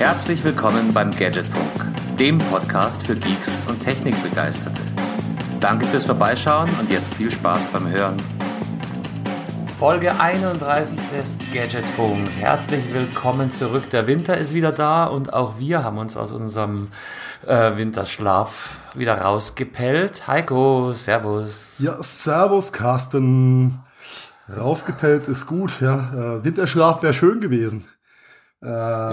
Herzlich willkommen beim Gadgetfunk, dem Podcast für Geeks und Technikbegeisterte. Danke fürs Vorbeischauen und jetzt viel Spaß beim Hören. Folge 31 des Gadgetfunks. Herzlich willkommen zurück. Der Winter ist wieder da und auch wir haben uns aus unserem äh, Winterschlaf wieder rausgepellt. Heiko, Servus. Ja, Servus, Carsten. Rausgepellt ist gut, ja. Äh, Winterschlaf wäre schön gewesen. Äh,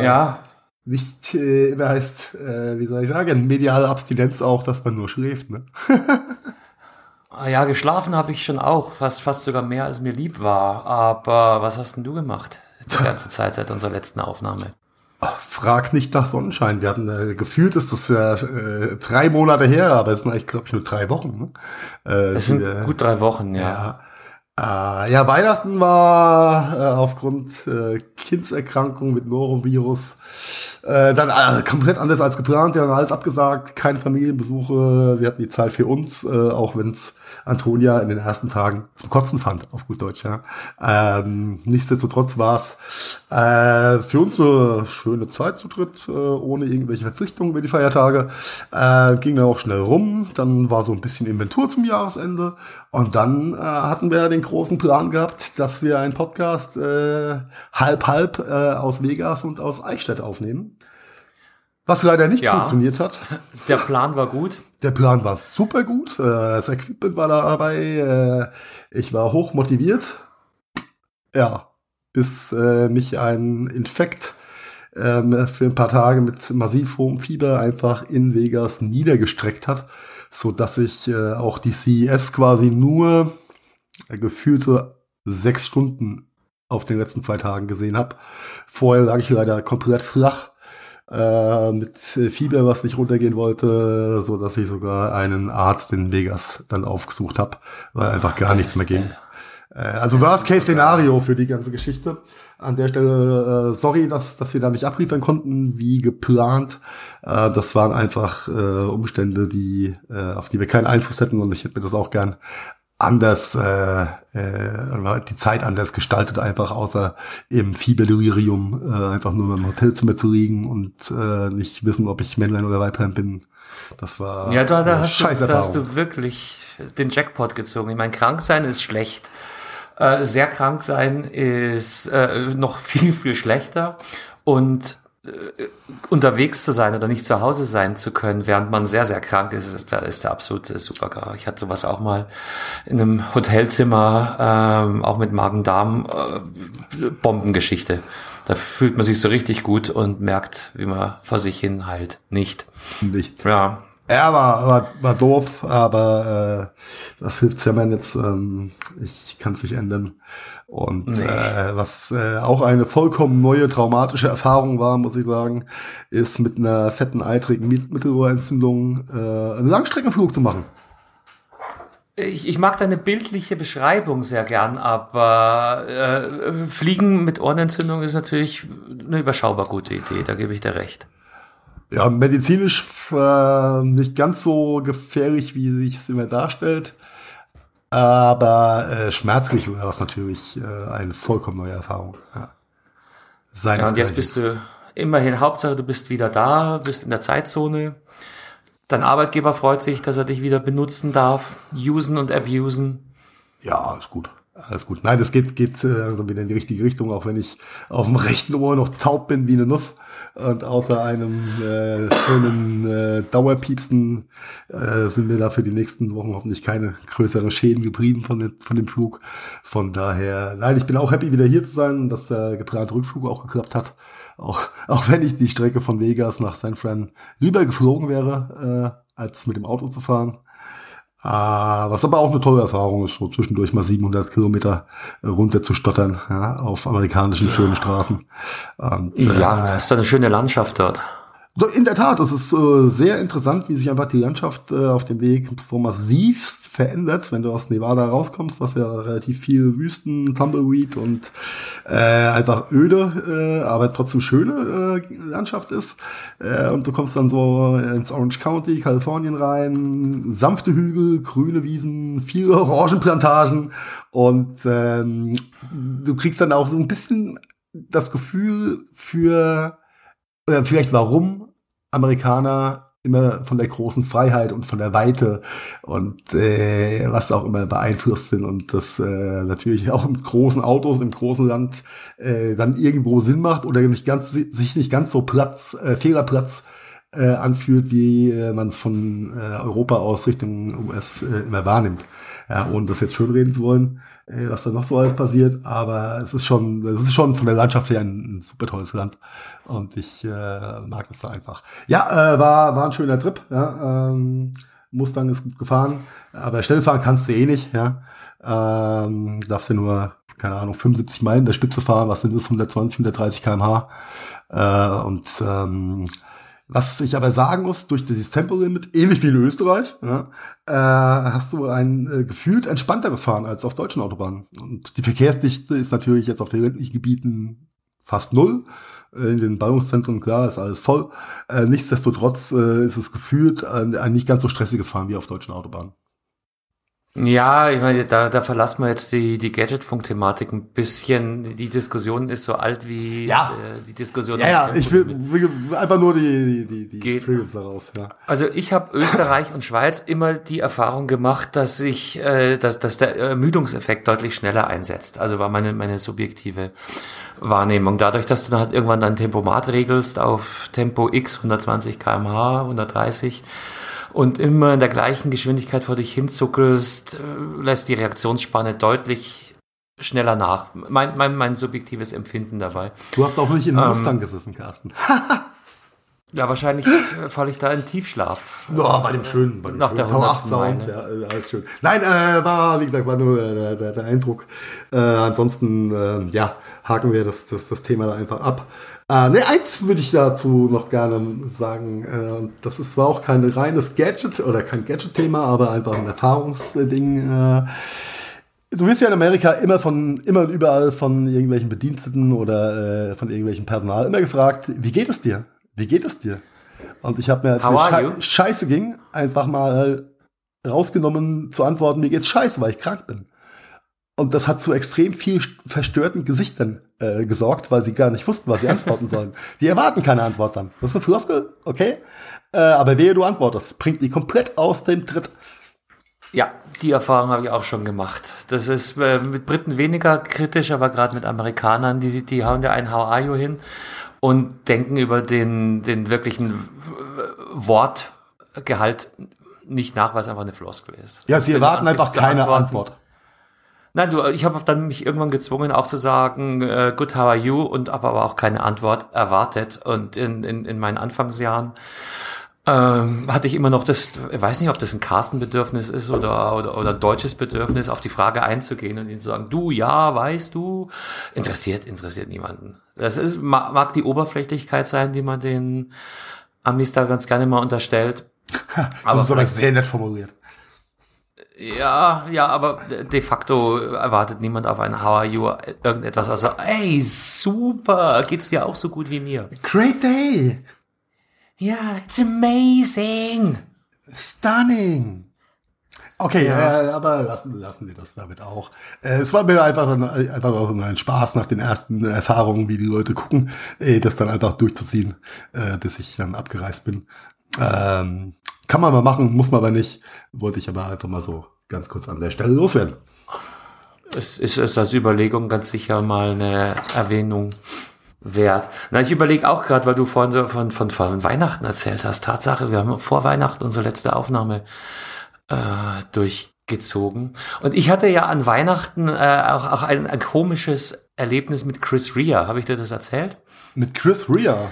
ja. Nicht, äh, wer heißt, äh, wie soll ich sagen, mediale Abstinenz auch, dass man nur schläft, ne? Ah ja, geschlafen habe ich schon auch, fast, fast sogar mehr als mir lieb war. Aber was hast denn du gemacht die ganze Zeit seit unserer letzten Aufnahme? Ach, frag nicht nach Sonnenschein. Wir hatten äh, gefühlt, ist das ja äh, drei Monate her, aber es sind eigentlich, glaube ich, nur drei Wochen. Ne? Äh, es sind wir, gut drei Wochen, ja. ja. Äh, ja, Weihnachten war äh, aufgrund äh, Kindserkrankung mit Norovirus äh, dann äh, komplett anders als geplant. Wir haben alles abgesagt, keine Familienbesuche. Wir hatten die Zeit für uns, äh, auch wenn es Antonia in den ersten Tagen zum Kotzen fand, auf gut Deutsch. Ja. Ähm, nichtsdestotrotz war es äh, für uns eine schöne Zeit zu dritt, äh, ohne irgendwelche Verpflichtungen über die Feiertage. Äh, ging dann auch schnell rum. Dann war so ein bisschen Inventur zum Jahresende. Und dann äh, hatten wir den großen Plan gehabt, dass wir einen Podcast äh, halb halb äh, aus Vegas und aus Eichstätt aufnehmen. Was leider nicht ja, funktioniert hat. Der Plan war gut. Der Plan war super gut. Äh, das Equipment war dabei. Äh, ich war hoch motiviert. Ja, bis äh, mich ein Infekt ähm, für ein paar Tage mit massiv hohem Fieber einfach in Vegas niedergestreckt hat, so dass ich auch die CES quasi nur gefühlte sechs Stunden auf den letzten zwei Tagen gesehen habe. Vorher lag ich leider komplett flach äh, mit Fieber, was nicht runtergehen wollte, so dass ich sogar einen Arzt in Vegas dann aufgesucht habe, weil einfach gar nichts mehr ging. Äh, also Worst-Case-Szenario für die ganze Geschichte. An der Stelle, äh, sorry, dass, dass wir da nicht abliefern konnten, wie geplant. Äh, das waren einfach äh, Umstände, die, äh, auf die wir keinen Einfluss hätten und ich hätte mir das auch gern anders, äh, äh, die Zeit anders gestaltet, einfach außer im Fieberdelirium äh, einfach nur im Hotelzimmer zu liegen und äh, nicht wissen, ob ich Männlein oder Weiblein bin. Das war ja, da, da, hast du, da hast du wirklich den Jackpot gezogen. Ich meine, krank sein ist schlecht. Äh, sehr krank sein ist äh, noch viel, viel schlechter. Und unterwegs zu sein oder nicht zu Hause sein zu können, während man sehr, sehr krank ist, ist der, ist der absolute Supergar. Ich hatte sowas auch mal in einem Hotelzimmer, ähm, auch mit Magen-Darm, äh, Bombengeschichte. Da fühlt man sich so richtig gut und merkt, wie man vor sich hin heilt. Nicht. Nicht. Ja. Er war, war, war doof, aber äh, das hilft ja man jetzt. Ähm, ich kann es nicht ändern. Und nee. äh, was äh, auch eine vollkommen neue traumatische Erfahrung war, muss ich sagen, ist mit einer fetten eitrigen Mittelohrentzündung äh, einen Langstreckenflug zu machen. Ich, ich mag deine bildliche Beschreibung sehr gern, aber äh, Fliegen mit Ohrenentzündung ist natürlich eine überschaubar gute Idee, da gebe ich dir recht. Ja, medizinisch äh, nicht ganz so gefährlich, wie sich es immer darstellt. Aber äh, schmerzlich war das natürlich äh, eine vollkommen neue Erfahrung. Ja. ja, und jetzt bist du immerhin, Hauptsache du bist wieder da, bist in der Zeitzone. Dein Arbeitgeber freut sich, dass er dich wieder benutzen darf, usen und abusen. Ja, alles gut. Alles gut. Nein, das geht, geht äh, also wieder in die richtige Richtung, auch wenn ich auf dem rechten Ohr noch taub bin wie eine Nuss. Und außer einem äh, schönen äh, Dauerpiepsen äh, sind mir da für die nächsten Wochen hoffentlich keine größeren Schäden geblieben von, den, von dem Flug. Von daher, nein, ich bin auch happy, wieder hier zu sein, dass der geplante Rückflug auch geklappt hat. Auch, auch wenn ich die Strecke von Vegas nach San Fran lieber geflogen wäre, äh, als mit dem Auto zu fahren. Uh, was aber auch eine tolle Erfahrung ist, so zwischendurch mal 700 Kilometer runter zu stottern ja, auf amerikanischen schönen Straßen. Und, ja, äh, ist doch eine schöne Landschaft dort. In der Tat, es ist äh, sehr interessant, wie sich einfach die Landschaft äh, auf dem Weg so massivst verändert, wenn du aus Nevada rauskommst, was ja relativ viel Wüsten, Tumbleweed und äh, einfach öde, äh, aber trotzdem schöne äh, Landschaft ist. Äh, und du kommst dann so ins Orange County, Kalifornien rein, sanfte Hügel, grüne Wiesen, viele Orangenplantagen und ähm, du kriegst dann auch so ein bisschen das Gefühl für oder vielleicht warum Amerikaner immer von der großen Freiheit und von der Weite und äh, was auch immer beeinflusst sind und das äh, natürlich auch in großen Autos im großen Land äh, dann irgendwo Sinn macht oder nicht ganz sich nicht ganz so Platz äh, Fehlerplatz äh, anfühlt, wie äh, man es von äh, Europa aus Richtung US äh, immer wahrnimmt. Ja, ohne das jetzt schönreden zu wollen, äh, was da noch so alles passiert, aber es ist schon, es ist schon von der Landschaft her ein, ein super tolles Land und ich äh, mag das da einfach. Ja, äh, war war ein schöner Trip. Ja, ähm, Mustang ist gut gefahren, aber schnell fahren kannst du eh nicht. Ja, ähm, darfst du nur keine Ahnung 75 Meilen der Spitze fahren, was sind das 120, 130 km/h äh, und ähm, was ich aber sagen muss, durch dieses Tempolimit, ähnlich wie in Österreich, ja, äh, hast du ein äh, gefühlt entspannteres Fahren als auf deutschen Autobahnen. Und die Verkehrsdichte ist natürlich jetzt auf den ländlichen Gebieten fast null. In den Ballungszentren, klar, ist alles voll. Äh, nichtsdestotrotz äh, ist es gefühlt ein, ein nicht ganz so stressiges Fahren wie auf deutschen Autobahnen. Ja, ich meine, da, da verlassen wir jetzt die, die Gadgetfunk-Thematik ein bisschen. Die Diskussion ist so alt wie ja. äh, die Diskussion. Ja, ja, ich will, will einfach nur die, die, die Geht. daraus. Ja. Also ich habe Österreich und Schweiz immer die Erfahrung gemacht, dass ich, äh, dass, dass der Ermüdungseffekt deutlich schneller einsetzt. Also war meine, meine subjektive Wahrnehmung. Dadurch, dass du dann halt irgendwann dein Tempomat regelst auf Tempo X 120 kmh, 130 und immer in der gleichen Geschwindigkeit vor dich hinzuckelst, äh, lässt die Reaktionsspanne deutlich schneller nach. Mein, mein, mein subjektives Empfinden dabei. Du hast auch nicht in ähm, Mustang gesessen, Carsten. ja, wahrscheinlich äh, falle ich da in Tiefschlaf. Ja, bei dem schönen, bei dem Nach schönen der V8-Sound. Ja, alles schön. Nein, äh, war, wie gesagt, war nur der, der, der Eindruck. Äh, ansonsten, äh, ja, haken wir das, das, das Thema da einfach ab. Äh, ne, eins würde ich dazu noch gerne sagen. Äh, das ist zwar auch kein reines Gadget oder kein Gadget-Thema, aber einfach ein Erfahrungsding. Äh, du wirst ja in Amerika immer von, immer und überall von irgendwelchen Bediensteten oder äh, von irgendwelchen Personal immer gefragt, wie geht es dir? Wie geht es dir? Und ich habe mir, als mir Sche scheiße ging, einfach mal rausgenommen zu antworten, mir geht's scheiße, weil ich krank bin. Und das hat zu extrem viel verstörten Gesichtern äh, gesorgt, weil sie gar nicht wussten, was sie antworten sollen. Die erwarten keine Antwort dann. Das ist eine Floskel, okay? Äh, aber wehe, du antwortest, bringt die komplett aus dem Tritt. Ja, die Erfahrung habe ich auch schon gemacht. Das ist äh, mit Briten weniger kritisch, aber gerade mit Amerikanern, die, die hauen ja ein How are you hin und denken über den, den wirklichen Wortgehalt nicht nach, was einfach eine Floskel ist. Ja, sie erwarten einfach keine Antwort. Nein, du, ich habe dann mich irgendwann gezwungen, auch zu sagen, äh, good, how are you? Und habe aber auch keine Antwort erwartet. Und in, in, in meinen Anfangsjahren ähm, hatte ich immer noch das, ich weiß nicht, ob das ein Carsten-Bedürfnis ist oder, oder, oder ein deutsches Bedürfnis, auf die Frage einzugehen und ihnen zu sagen, du, ja, weißt du, interessiert, interessiert niemanden. Das ist, mag die Oberflächlichkeit sein, die man den Amis da ganz gerne mal unterstellt. das aber ist aber sehr nett formuliert. Ja, ja, aber de facto erwartet niemand auf ein How are you irgendetwas Also, ey, super, geht's dir auch so gut wie mir? Great day! Ja, it's amazing! Stunning! Okay, ja. äh, aber lassen, lassen wir das damit auch. Äh, es war mir einfach, einfach auch ein Spaß nach den ersten Erfahrungen, wie die Leute gucken, äh, das dann einfach durchzuziehen, äh, bis ich dann abgereist bin. Ähm, kann man mal machen, muss man aber nicht. Wollte ich aber einfach mal so ganz kurz an der Stelle loswerden. Es ist es als Überlegung ganz sicher mal eine Erwähnung wert. Na, ich überlege auch gerade, weil du vorhin so von, von, von Weihnachten erzählt hast. Tatsache, wir haben vor Weihnachten unsere letzte Aufnahme äh, durchgezogen. Und ich hatte ja an Weihnachten äh, auch, auch ein, ein komisches Erlebnis mit Chris Rea. Habe ich dir das erzählt? Mit Chris Rea?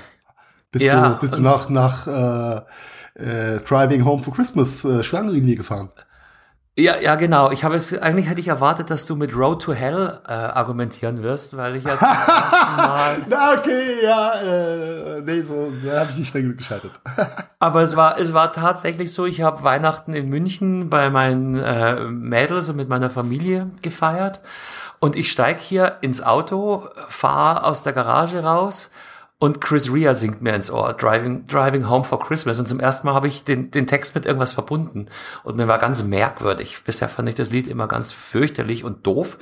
Bist ja, du, bist du nach, nach äh, äh, Driving Home for Christmas äh, Schlangenlinie gefahren. Ja, ja, genau. Ich habe es eigentlich hätte ich erwartet, dass du mit Road to Hell äh, argumentieren wirst, weil ich ja zum ersten Mal. Na okay, ja, äh, nee, so ja, habe ich nicht schnell geschaltet. Aber es war es war tatsächlich so. Ich habe Weihnachten in München bei meinen äh, Mädels und mit meiner Familie gefeiert und ich steig hier ins Auto, fahre aus der Garage raus und Chris Rea singt mir ins Ohr, Driving, Driving Home for Christmas. Und zum ersten Mal habe ich den, den Text mit irgendwas verbunden. Und mir war ganz merkwürdig. Bisher fand ich das Lied immer ganz fürchterlich und doof.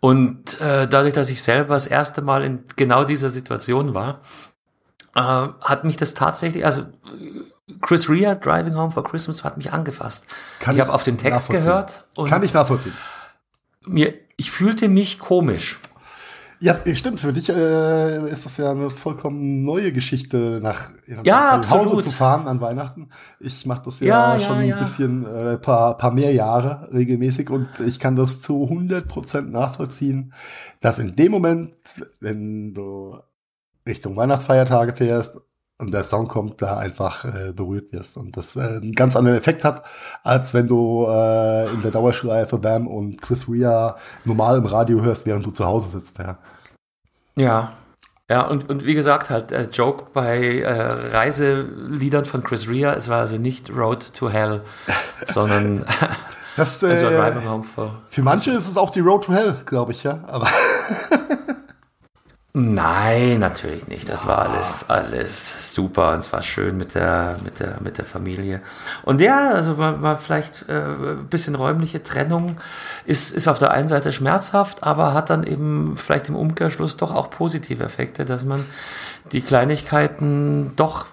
Und äh, dadurch, dass ich selber das erste Mal in genau dieser Situation war, äh, hat mich das tatsächlich, also Chris Rea, Driving Home for Christmas, hat mich angefasst. Kann ich habe auf den Text gehört. Und Kann ich nachvollziehen. Mir, ich fühlte mich komisch. Ja, stimmt. Für dich äh, ist das ja eine vollkommen neue Geschichte, nach ja, Hause zu fahren an Weihnachten. Ich mache das ja, ja schon ja, ein bisschen, äh, paar, paar mehr Jahre regelmäßig und ich kann das zu 100 Prozent nachvollziehen, dass in dem Moment, wenn du Richtung Weihnachtsfeiertage fährst und der Song kommt, da einfach äh, berührt wirst und das äh, einen ganz anderen Effekt hat, als wenn du äh, in der Dauerschleife Bam und Chris Rea normal im Radio hörst, während du zu Hause sitzt. Ja, ja. Ja, und, und wie gesagt, halt, äh, Joke bei äh, Reiseliedern von Chris Rea, es war also nicht Road to Hell, sondern das, äh, also Für manche ist es auch die Road to Hell, glaube ich, ja. Aber Nein, natürlich nicht. Das war alles, alles super und es war schön mit der, mit der, mit der Familie. Und ja, also war, war vielleicht äh, ein bisschen räumliche Trennung ist, ist auf der einen Seite schmerzhaft, aber hat dann eben vielleicht im Umkehrschluss doch auch positive Effekte, dass man die Kleinigkeiten doch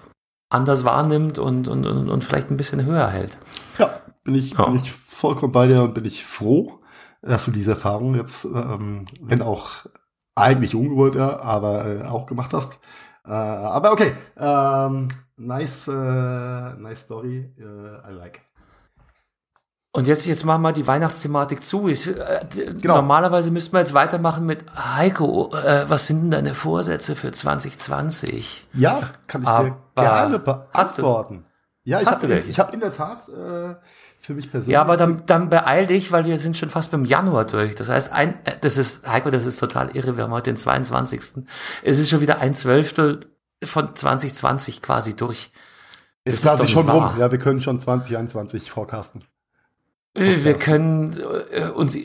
anders wahrnimmt und, und, und, und vielleicht ein bisschen höher hält. Ja, bin ich, ja. bin ich vollkommen bei dir und bin ich froh, dass du diese Erfahrung jetzt, ähm, wenn auch eigentlich ungewollt, ja, aber äh, auch gemacht hast. Äh, aber okay, ähm, nice, äh, nice story, äh, I like. Und jetzt, jetzt machen wir die Weihnachtsthematik zu. Ich, äh, genau. Normalerweise müssten wir jetzt weitermachen mit Heiko, äh, was sind denn deine Vorsätze für 2020? Ja, kann ich dir gerne beantworten. Ja, ich habe ich hab in der Tat äh, für mich persönlich. Ja, aber dann, dann beeil dich, weil wir sind schon fast beim Januar durch. Das heißt, ein, äh, das ist, Heiko, das ist total irre. Wir haben heute den 22. Es ist schon wieder ein Zwölftel von 2020 quasi durch. Das ist quasi schon wahr. rum. Ja, wir können schon 2021 forecasten. Äh, wir können äh, uns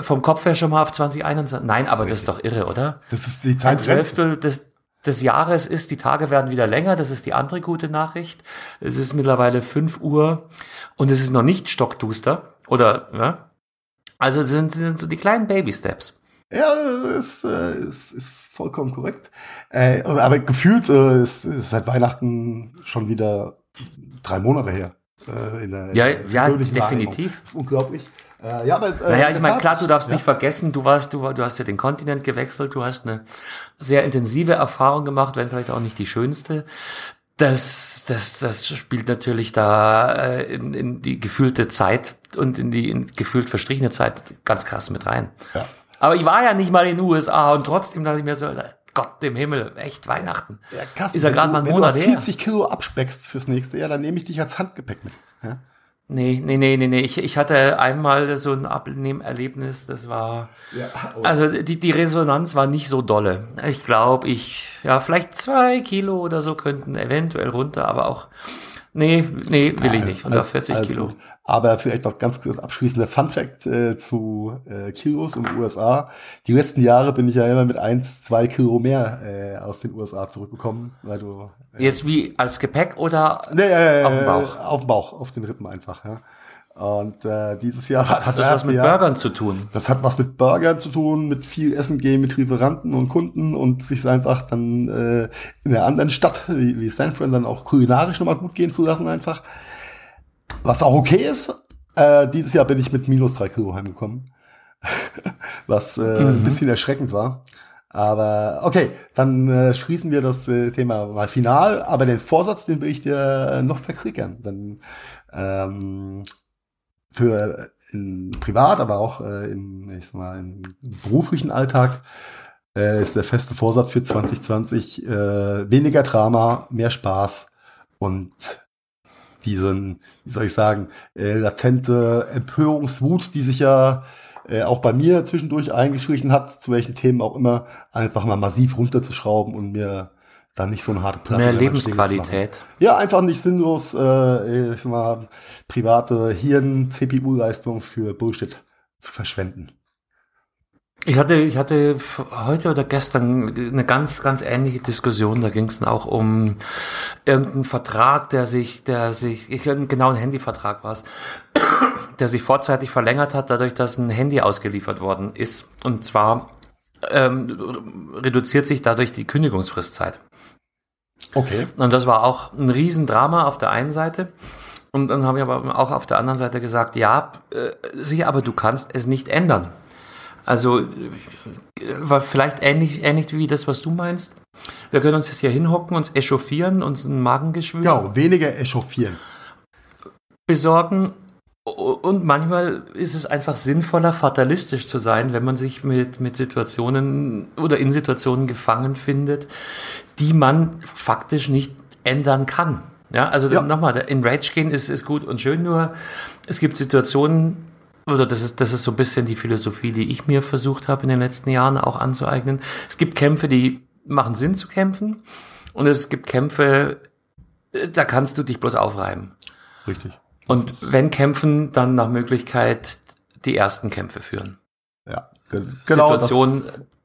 vom Kopf her schon mal auf 2021. Nein, aber Richtig. das ist doch irre, oder? Das ist die Zeit. Ein Zwölftel des, des Jahres ist, die Tage werden wieder länger, das ist die andere gute Nachricht. Es ist mittlerweile 5 Uhr und es ist noch nicht stockduster. Oder, ja? Also sind, sind so die kleinen Baby-Steps. Ja, ist, äh, ist, ist vollkommen korrekt. Äh, aber gefühlt äh, ist, ist seit Weihnachten schon wieder drei Monate her. Äh, in der, ja, in der ja, definitiv. Das ist unglaublich. Äh, ja, aber, äh, naja, ich meine, klar, du darfst ja. nicht vergessen, du warst, du, du hast ja den Kontinent gewechselt, du hast eine sehr intensive Erfahrung gemacht, wenn vielleicht auch nicht die schönste. Das, das, das spielt natürlich da äh, in, in die gefühlte Zeit und in die in gefühlt verstrichene Zeit ganz krass mit rein. Ja. Aber ich war ja nicht mal in den USA und trotzdem dachte ich mir so, Gott im Himmel, echt Weihnachten. Ja, krass, ist ja gerade mal ein Monat her. Wenn du 40 Kilo abspeckst fürs nächste Jahr, dann nehme ich dich als Handgepäck mit. Ja? Nee, nee, nee, nee, nee. Ich, ich hatte einmal so ein Abnehmerlebnis, das war, ja, oh. also die, die Resonanz war nicht so dolle. Ich glaube, ich, ja, vielleicht zwei Kilo oder so könnten eventuell runter, aber auch, nee, nee, will ich nicht. Unter 40 also Kilo. Gut. Aber vielleicht noch ganz kurz abschließender Fun Fact äh, zu äh, Kilos in den USA. Die letzten Jahre bin ich ja immer mit eins, zwei Kilo mehr äh, aus den USA zurückgekommen, weil du äh, jetzt wie als Gepäck oder nee, äh, auf dem Bauch? Auf dem Bauch, auf den Rippen einfach. Ja. Und äh, dieses Jahr hat das, das was mit Jahr, Burgern zu tun. Das hat was mit Burgern zu tun, mit viel Essen gehen mit Lieferanten und Kunden und sich einfach dann äh, in einer anderen Stadt wie, wie Stanford dann auch kulinarisch nochmal gut gehen zu lassen einfach. Was auch okay ist. Äh, dieses Jahr bin ich mit minus drei Kilo heimgekommen. Was äh, mhm. ein bisschen erschreckend war. Aber okay, dann äh, schließen wir das äh, Thema mal final. Aber den Vorsatz, den will ich dir äh, noch verkriegern. Dann ähm, für in privat, aber auch äh, im, ich sag mal, im beruflichen Alltag äh, ist der feste Vorsatz für 2020 äh, weniger Drama, mehr Spaß und diesen, wie soll ich sagen, äh, latente Empörungswut, die sich ja äh, auch bei mir zwischendurch eingeschlichen hat, zu welchen Themen auch immer, einfach mal massiv runterzuschrauben und mir dann nicht so eine harte Platte Mehr Lebensqualität. Ja, einfach nicht sinnlos, äh, ich sag mal, private Hirn-CPU-Leistung für Bullshit zu verschwenden. Ich hatte, ich hatte heute oder gestern eine ganz, ganz ähnliche Diskussion. Da ging es dann auch um irgendeinen Vertrag, der sich, der sich, ich genau ein Handyvertrag war es, der sich vorzeitig verlängert hat, dadurch, dass ein Handy ausgeliefert worden ist. Und zwar ähm, reduziert sich dadurch die Kündigungsfristzeit. Okay. Und das war auch ein Riesendrama auf der einen Seite. Und dann habe ich aber auch auf der anderen Seite gesagt, ja, äh, sicher, aber du kannst es nicht ändern. Also äh, war vielleicht ähnlich, ähnlich wie das, was du meinst. Wir können uns jetzt hier hinhocken, uns echauffieren, uns ein Magengeschwür Genau, weniger echauffieren. besorgen. Und manchmal ist es einfach sinnvoller, fatalistisch zu sein, wenn man sich mit, mit Situationen oder in Situationen gefangen findet, die man faktisch nicht ändern kann. Ja, also Ja. nochmal, in Rage gehen ist, ist gut und schön, nur es gibt Situationen, oder das ist, das ist so ein bisschen die Philosophie, die ich mir versucht habe in den letzten Jahren auch anzueignen. Es gibt Kämpfe, die machen Sinn zu kämpfen und es gibt Kämpfe, äh, da kannst du dich bloß aufreiben. Richtig. Und wenn kämpfen, dann nach Möglichkeit die ersten Kämpfe führen. Ja, ge- genau. Situationen,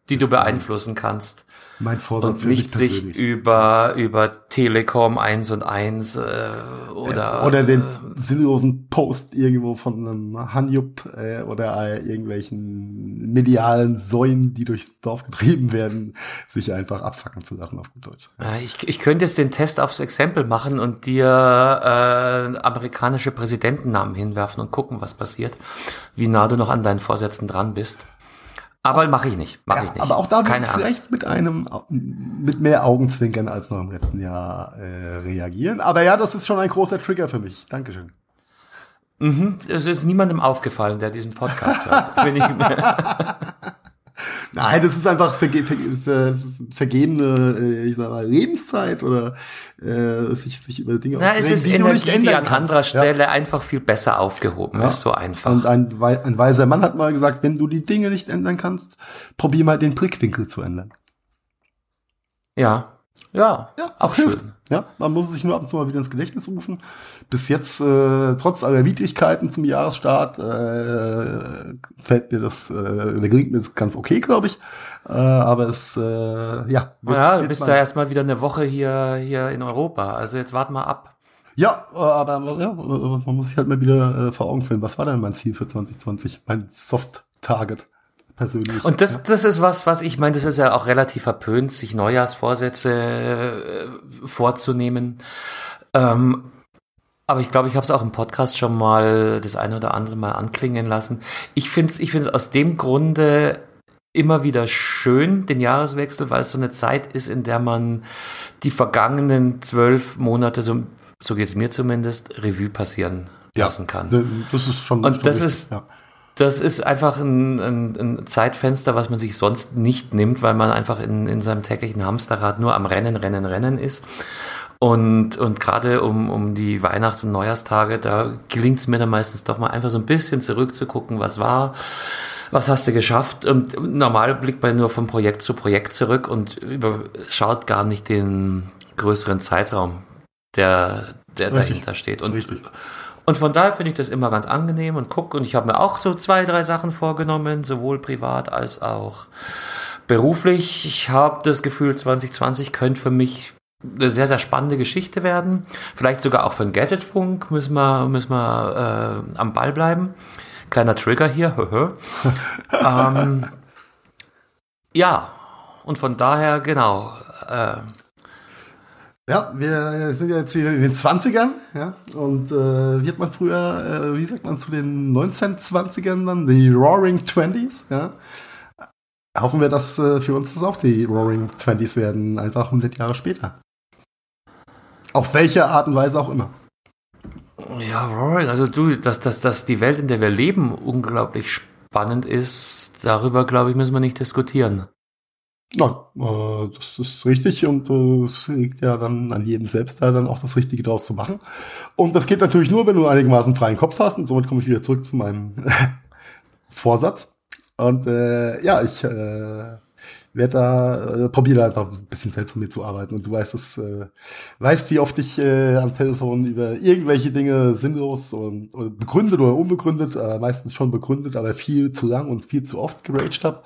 das die du beeinflussen kannst. mein Vorsatz Und nicht sich über, über Telekom 1 und 1 äh, oder, Oder den äh, sinnlosen Post irgendwo von einem Hanjup äh, oder äh, irgendwelchen medialen Säulen, die durchs Dorf getrieben werden, sich einfach abfacken zu lassen auf gut Deutsch. äh, ich, ich könnte jetzt den Test aufs Exempel machen und dir äh, amerikanische Präsidentennamen hinwerfen und gucken, was passiert, wie nah du noch an deinen Vorsätzen dran bist. Aber mache ich nicht, mache ich nicht. aber auch da Keine ich Angst. vielleicht mit einem mit mehr Augenzwinkern als noch im letzten Jahr äh, reagieren. Aber ja, das ist schon ein großer Trigger für mich. Dankeschön. Mhm, es ist niemandem aufgefallen, der diesen Podcast hört. Bin ich mir. Nein, das ist einfach verge ver ver vergebene, äh, ich sag mal, Lebenszeit oder äh, sich, sich über Dinge Na, es aufzuregen, ist die Energie, nicht die ändern an kannst. anderer Ja. Stelle einfach viel besser aufgehoben Ja. ist, so einfach. Und ein, wei- ein weiser Mann hat mal gesagt, wenn du die Dinge nicht ändern kannst, probier mal den Blickwinkel zu ändern. ja, ja, Ja, auch das hilft. Ja, man muss sich nur ab und zu mal wieder ins Gedächtnis rufen. Bis jetzt, äh, trotz aller Widrigkeiten zum Jahresstart, äh, fällt mir das, äh, der gelingt mir das ganz okay, glaube ich. Äh, aber es, äh, ja. wird- Ja, du bist da erstmal wieder eine Woche hier, hier in Europa. Also jetzt wart mal ab. Ja, äh, aber ja, äh, man muss sich halt mal wieder äh, vor Augen führen. Was war denn mein Ziel für 2020? Mein Soft-Target persönlich. Und das, das ist was, was ich meine, das ist ja auch relativ verpönt, sich Neujahrsvorsätze äh, vorzunehmen. Ähm, aber ich glaube, ich habe es auch im Podcast schon mal das eine oder andere mal anklingen lassen. Ich finde es ich find's aus dem Grunde immer wieder schön, den Jahreswechsel, weil es so eine Zeit ist, in der man die vergangenen zwölf Monate, so, so geht es mir zumindest, Revue passieren ja, lassen kann. Das ist schon. Und schon das richtig, ist- ja. Das ist einfach ein, ein, ein Zeitfenster, was man sich sonst nicht nimmt, weil man einfach in, in seinem täglichen Hamsterrad nur am Rennen, Rennen, Rennen ist. Und, und gerade um, um die Weihnachts- und Neujahrstage, da gelingt es mir dann meistens doch mal einfach so ein bisschen zurückzugucken, was war, was hast du geschafft. Und normal blickt man nur von Projekt zu Projekt zurück und überschaut gar nicht den größeren Zeitraum, der, der Richtig. dahinter steht. Und Richtig. Und von daher finde ich das immer ganz angenehm und guck. Und ich habe mir auch so zwei, drei Sachen vorgenommen, sowohl privat als auch beruflich. Ich habe das Gefühl, 2020 könnte für mich eine sehr, sehr spannende Geschichte werden. Vielleicht sogar auch für den Gadgetfunk müssen wir, müssen wir äh, am Ball bleiben. Kleiner Trigger hier. ähm, ja, und von daher, genau. Äh, Ja, wir sind ja jetzt wieder in den 20ern, ja. Und äh, wie hat man früher, äh, wie sagt man zu den 1920ern dann? Die Roaring Twenties, ja. Hoffen wir, dass äh, für uns das auch die Roaring Twenties werden, einfach 100 Jahre später. Auf welche Art und Weise auch immer. Ja, Roaring, also du, dass, dass, dass die Welt, in der wir leben, unglaublich spannend ist, darüber, glaube ich, müssen wir nicht diskutieren. Nein, äh, das ist richtig und äh, es liegt ja dann an jedem selbst da dann auch das Richtige draus zu machen. Und das geht natürlich nur, wenn du einigermaßen freien Kopf hast und somit komme ich wieder zurück zu meinem Vorsatz. Und äh, ja, ich äh, werde da, äh, probiere da einfach ein bisschen selbst mit zu arbeiten. Und du weißt es, äh, weißt, wie oft ich äh, am Telefon über irgendwelche Dinge sinnlos und oder begründet oder unbegründet, äh, meistens schon begründet, aber viel zu lang und viel zu oft geraged habe,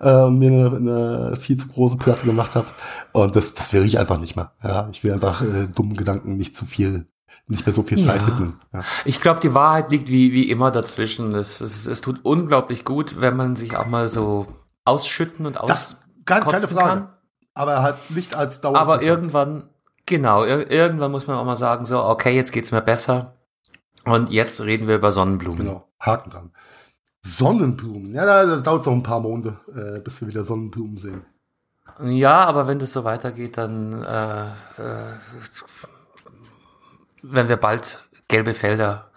äh, und mir eine, eine viel zu große Platte gemacht habe. Und das, das will ich einfach nicht mehr. Ja, ich will einfach äh, dummen Gedanken nicht zu viel, nicht mehr so viel Zeit Ja. widmen. Ja. Ich glaube, die Wahrheit liegt wie, wie immer dazwischen. Es, es, es tut unglaublich gut, wenn man sich auch mal so ausschütten und Das, aus. keine, Frage. kann. Aber halt nicht als Dauer. Aber irgendwann, Genau, ir irgendwann muss man auch mal sagen, so, okay, jetzt geht's mir besser. Und jetzt reden wir über Sonnenblumen. Genau, Haken dran. Sonnenblumen. Ja, da, da dauert es noch ein paar Monate, äh, bis wir wieder Sonnenblumen sehen. Ja, aber wenn das so weitergeht, dann äh, äh, wenn wir bald gelbe Felder,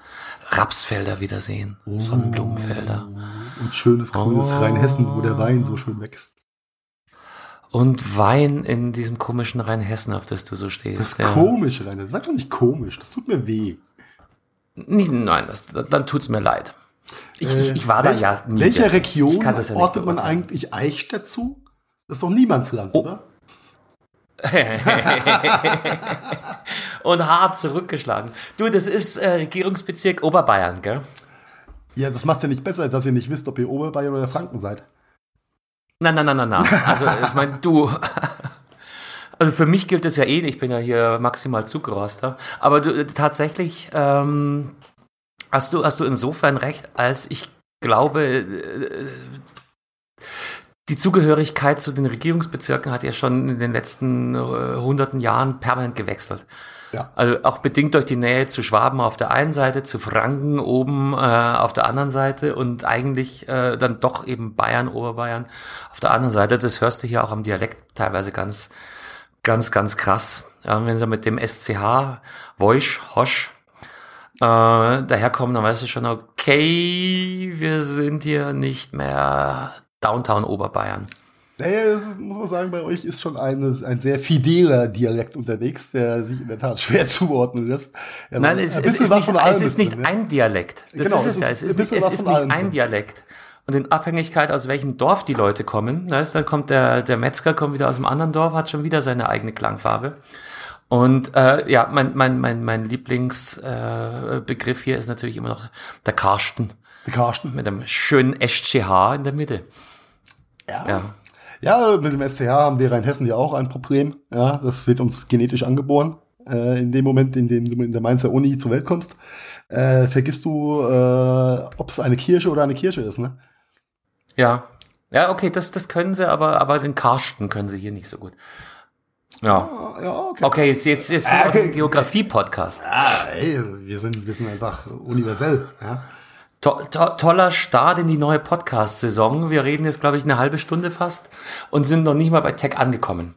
Rapsfelder wiedersehen, oh. Sonnenblumenfelder. Und schönes grünes oh. Rheinhessen, wo der Wein so schön wächst. Und Wein in diesem komischen Rheinhessen, auf das du so stehst. Das ist ja. komisch, Rhein. Sag doch nicht komisch, das tut mir weh. Nein, das, dann tut's mir leid. Ich, äh, ich, ich war welch, da ja nie. Welcher Region ja ortet man eigentlich Eichstätt zu? Das ist doch Niemandsland, oh. oder? und hart zurückgeschlagen. Du, das ist äh, Regierungsbezirk Oberbayern, gell? Ja, das macht's ja nicht besser, dass ihr nicht wisst, ob ihr Oberbayern oder Franken seid. Nein, nein, nein, nein, nein. Also, ich meine, du. Also für mich gilt das ja eh, ich bin ja hier maximal Zugeroster. Aber du, tatsächlich ähm, hast du hast du insofern recht, als ich glaube, äh, die Zugehörigkeit zu den Regierungsbezirken hat ja schon in den letzten äh, hunderten Jahren permanent gewechselt. Ja. Also auch bedingt durch die Nähe zu Schwaben auf der einen Seite, zu Franken oben äh, auf der anderen Seite und eigentlich äh, dann doch eben Bayern, Oberbayern auf der anderen Seite. Das hörst du hier auch am Dialekt teilweise ganz, ganz, ganz krass. Ja, wenn sie mit dem SCH, Voisch, Hosch, äh, daherkommen, dann weißt du schon, okay, wir sind hier nicht mehr Downtown Oberbayern. Naja, das ist, muss man sagen, bei euch ist schon eine, ein sehr fideler Dialekt unterwegs, der sich in der Tat schwer zuordnen lässt. Ja, Nein, es, es, ist nicht, es ist nicht, ein Dialekt. Das genau, ist es, ja. Es ist, es ist nicht ein Dialekt. Und in Abhängigkeit, aus welchem Dorf die Leute kommen, weißt, dann kommt der, der Metzger, kommt wieder aus einem anderen Dorf, hat schon wieder seine eigene Klangfarbe. Und äh, ja, mein, mein, mein, mein Lieblingsbegriff äh, hier ist natürlich immer noch der Karsten. Der Karsten. Mit einem schönen SCH in der Mitte. Ja. ja. Ja, mit dem SCH haben wir in Hessen ja auch ein Problem. Ja, das wird uns genetisch angeboren. Äh, in dem Moment, in dem du in der Mainzer Uni zur Welt kommst, äh, vergisst du, äh, ob es eine Kirche oder eine Kirche ist, ne? Ja. Ja, okay, das, das können sie, aber, aber den Karsten können sie hier nicht so gut. Ja. Ah, ja okay. okay, jetzt, jetzt ist äh, okay. ein Geografie-Podcast. Ja, ey, wir sind, wir sind einfach universell, ja. To to toller Start in die neue Podcast-Saison. Wir reden jetzt, glaube ich, eine halbe Stunde fast und sind noch nicht mal bei Tech angekommen.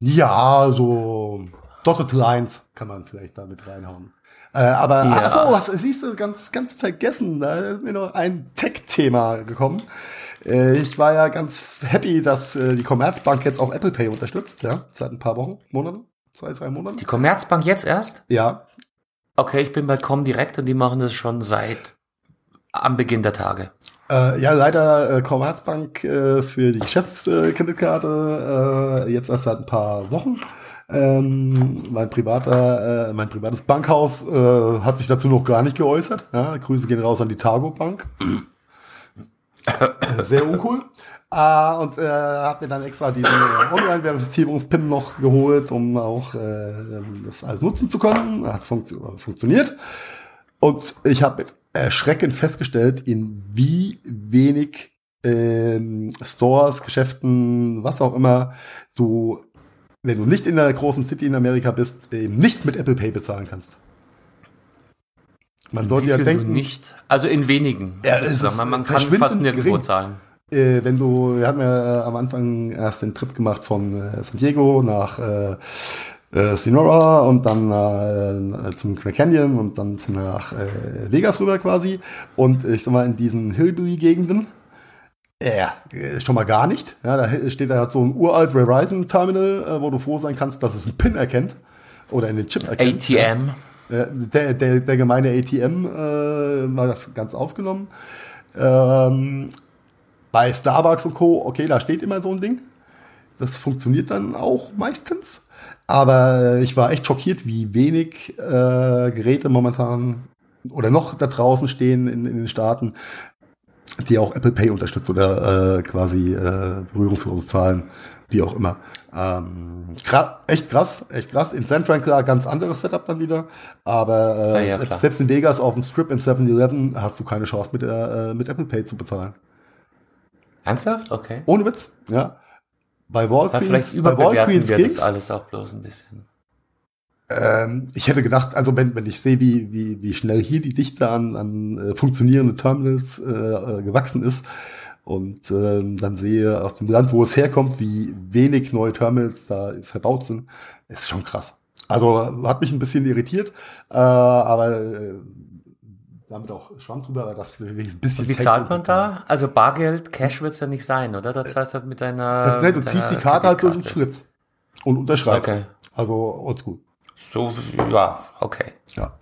Ja, so Dotted Lines kann man vielleicht da mit reinhauen. Äh, aber ja. ach so, was siehst du, ganz, ganz vergessen, da ist mir noch ein Tech-Thema gekommen. Äh, ich war ja ganz happy, dass äh, die Commerzbank jetzt auch Apple Pay unterstützt, ja, seit ein paar Wochen, Monaten, zwei, drei Monaten. Die Commerzbank jetzt erst? Ja. Okay, ich bin bei Comdirect und die machen das schon seit am Beginn der Tage? Äh, ja, leider äh, Commerzbank äh, für die Geschäftskreditkarte äh, jetzt erst seit ein paar Wochen. Ähm, mein privater, äh, mein privates Bankhaus äh, hat sich dazu noch gar nicht geäußert. Ja, Grüße gehen raus an die Targo Bank. Sehr uncool. Uh, und äh, hat mir dann extra diesen Online-Verifizierungspin noch geholt, um auch äh, das alles nutzen zu können. Hat funktio funktioniert. Und ich habe mit erschreckend festgestellt, in wie wenig ähm, Stores, Geschäften, was auch immer, du, wenn du nicht in einer großen City in Amerika bist, eben nicht mit Apple Pay bezahlen kannst. Man sollte ja denken. Nicht, also in wenigen. Ja, ist, man, man kann fast nirgendwo gering. zahlen. Äh, wenn du, wir hatten ja am Anfang erst den Trip gemacht von äh, San Diego nach äh, äh, Sonora und dann äh, zum Grand Canyon und dann nach äh, Vegas rüber quasi. Und ich sag mal, in diesen Hillbilly-Gegenden, ja, äh, schon mal gar nicht. Ja, da steht da so ein uralt Verizon-Terminal, äh, wo du froh sein kannst, dass es einen PIN erkennt. Oder einen Chip erkennt. ATM. Ja. Der, der, der gemeine ATM äh, mal ganz ausgenommen. Ähm, bei Starbucks und Co., okay, da steht immer so ein Ding. Das funktioniert dann auch meistens. Aber ich war echt schockiert, wie wenig äh, Geräte momentan oder noch da draußen stehen in, in den Staaten, die auch Apple Pay unterstützt oder äh, quasi äh, berührungsloses Zahlen, wie auch immer. Ähm, echt krass, echt krass. In San Fran klar, ganz anderes Setup dann wieder. Aber äh, ja, ja, selbst in Vegas auf dem Strip im 7-Eleven hast du keine Chance mit, äh, mit Apple Pay zu bezahlen. Ernsthaft? Okay. Ohne Witz, ja. Bei Walgreens, ja, bei Walgreens wir das alles auch bloß ein bisschen. Ähm, ich hätte gedacht, also wenn, wenn ich sehe, wie, wie, wie schnell hier die Dichte an, an äh, funktionierenden Terminals äh, äh, gewachsen ist und ähm, dann sehe aus dem Land, wo es herkommt, wie wenig neue Terminals da verbaut sind, ist schon krass. Also hat mich ein bisschen irritiert, äh, aber äh, damit auch Schwamm drüber, aber das ein bisschen. Und wie zahlt man da? Also Bargeld, Cash wird es ja nicht sein, oder? Das heißt halt mit deiner. Nein, du ziehst die Karte halt durch den Schritt und unterschreibst. Okay. Also oldschool. So, ja, okay. Ja.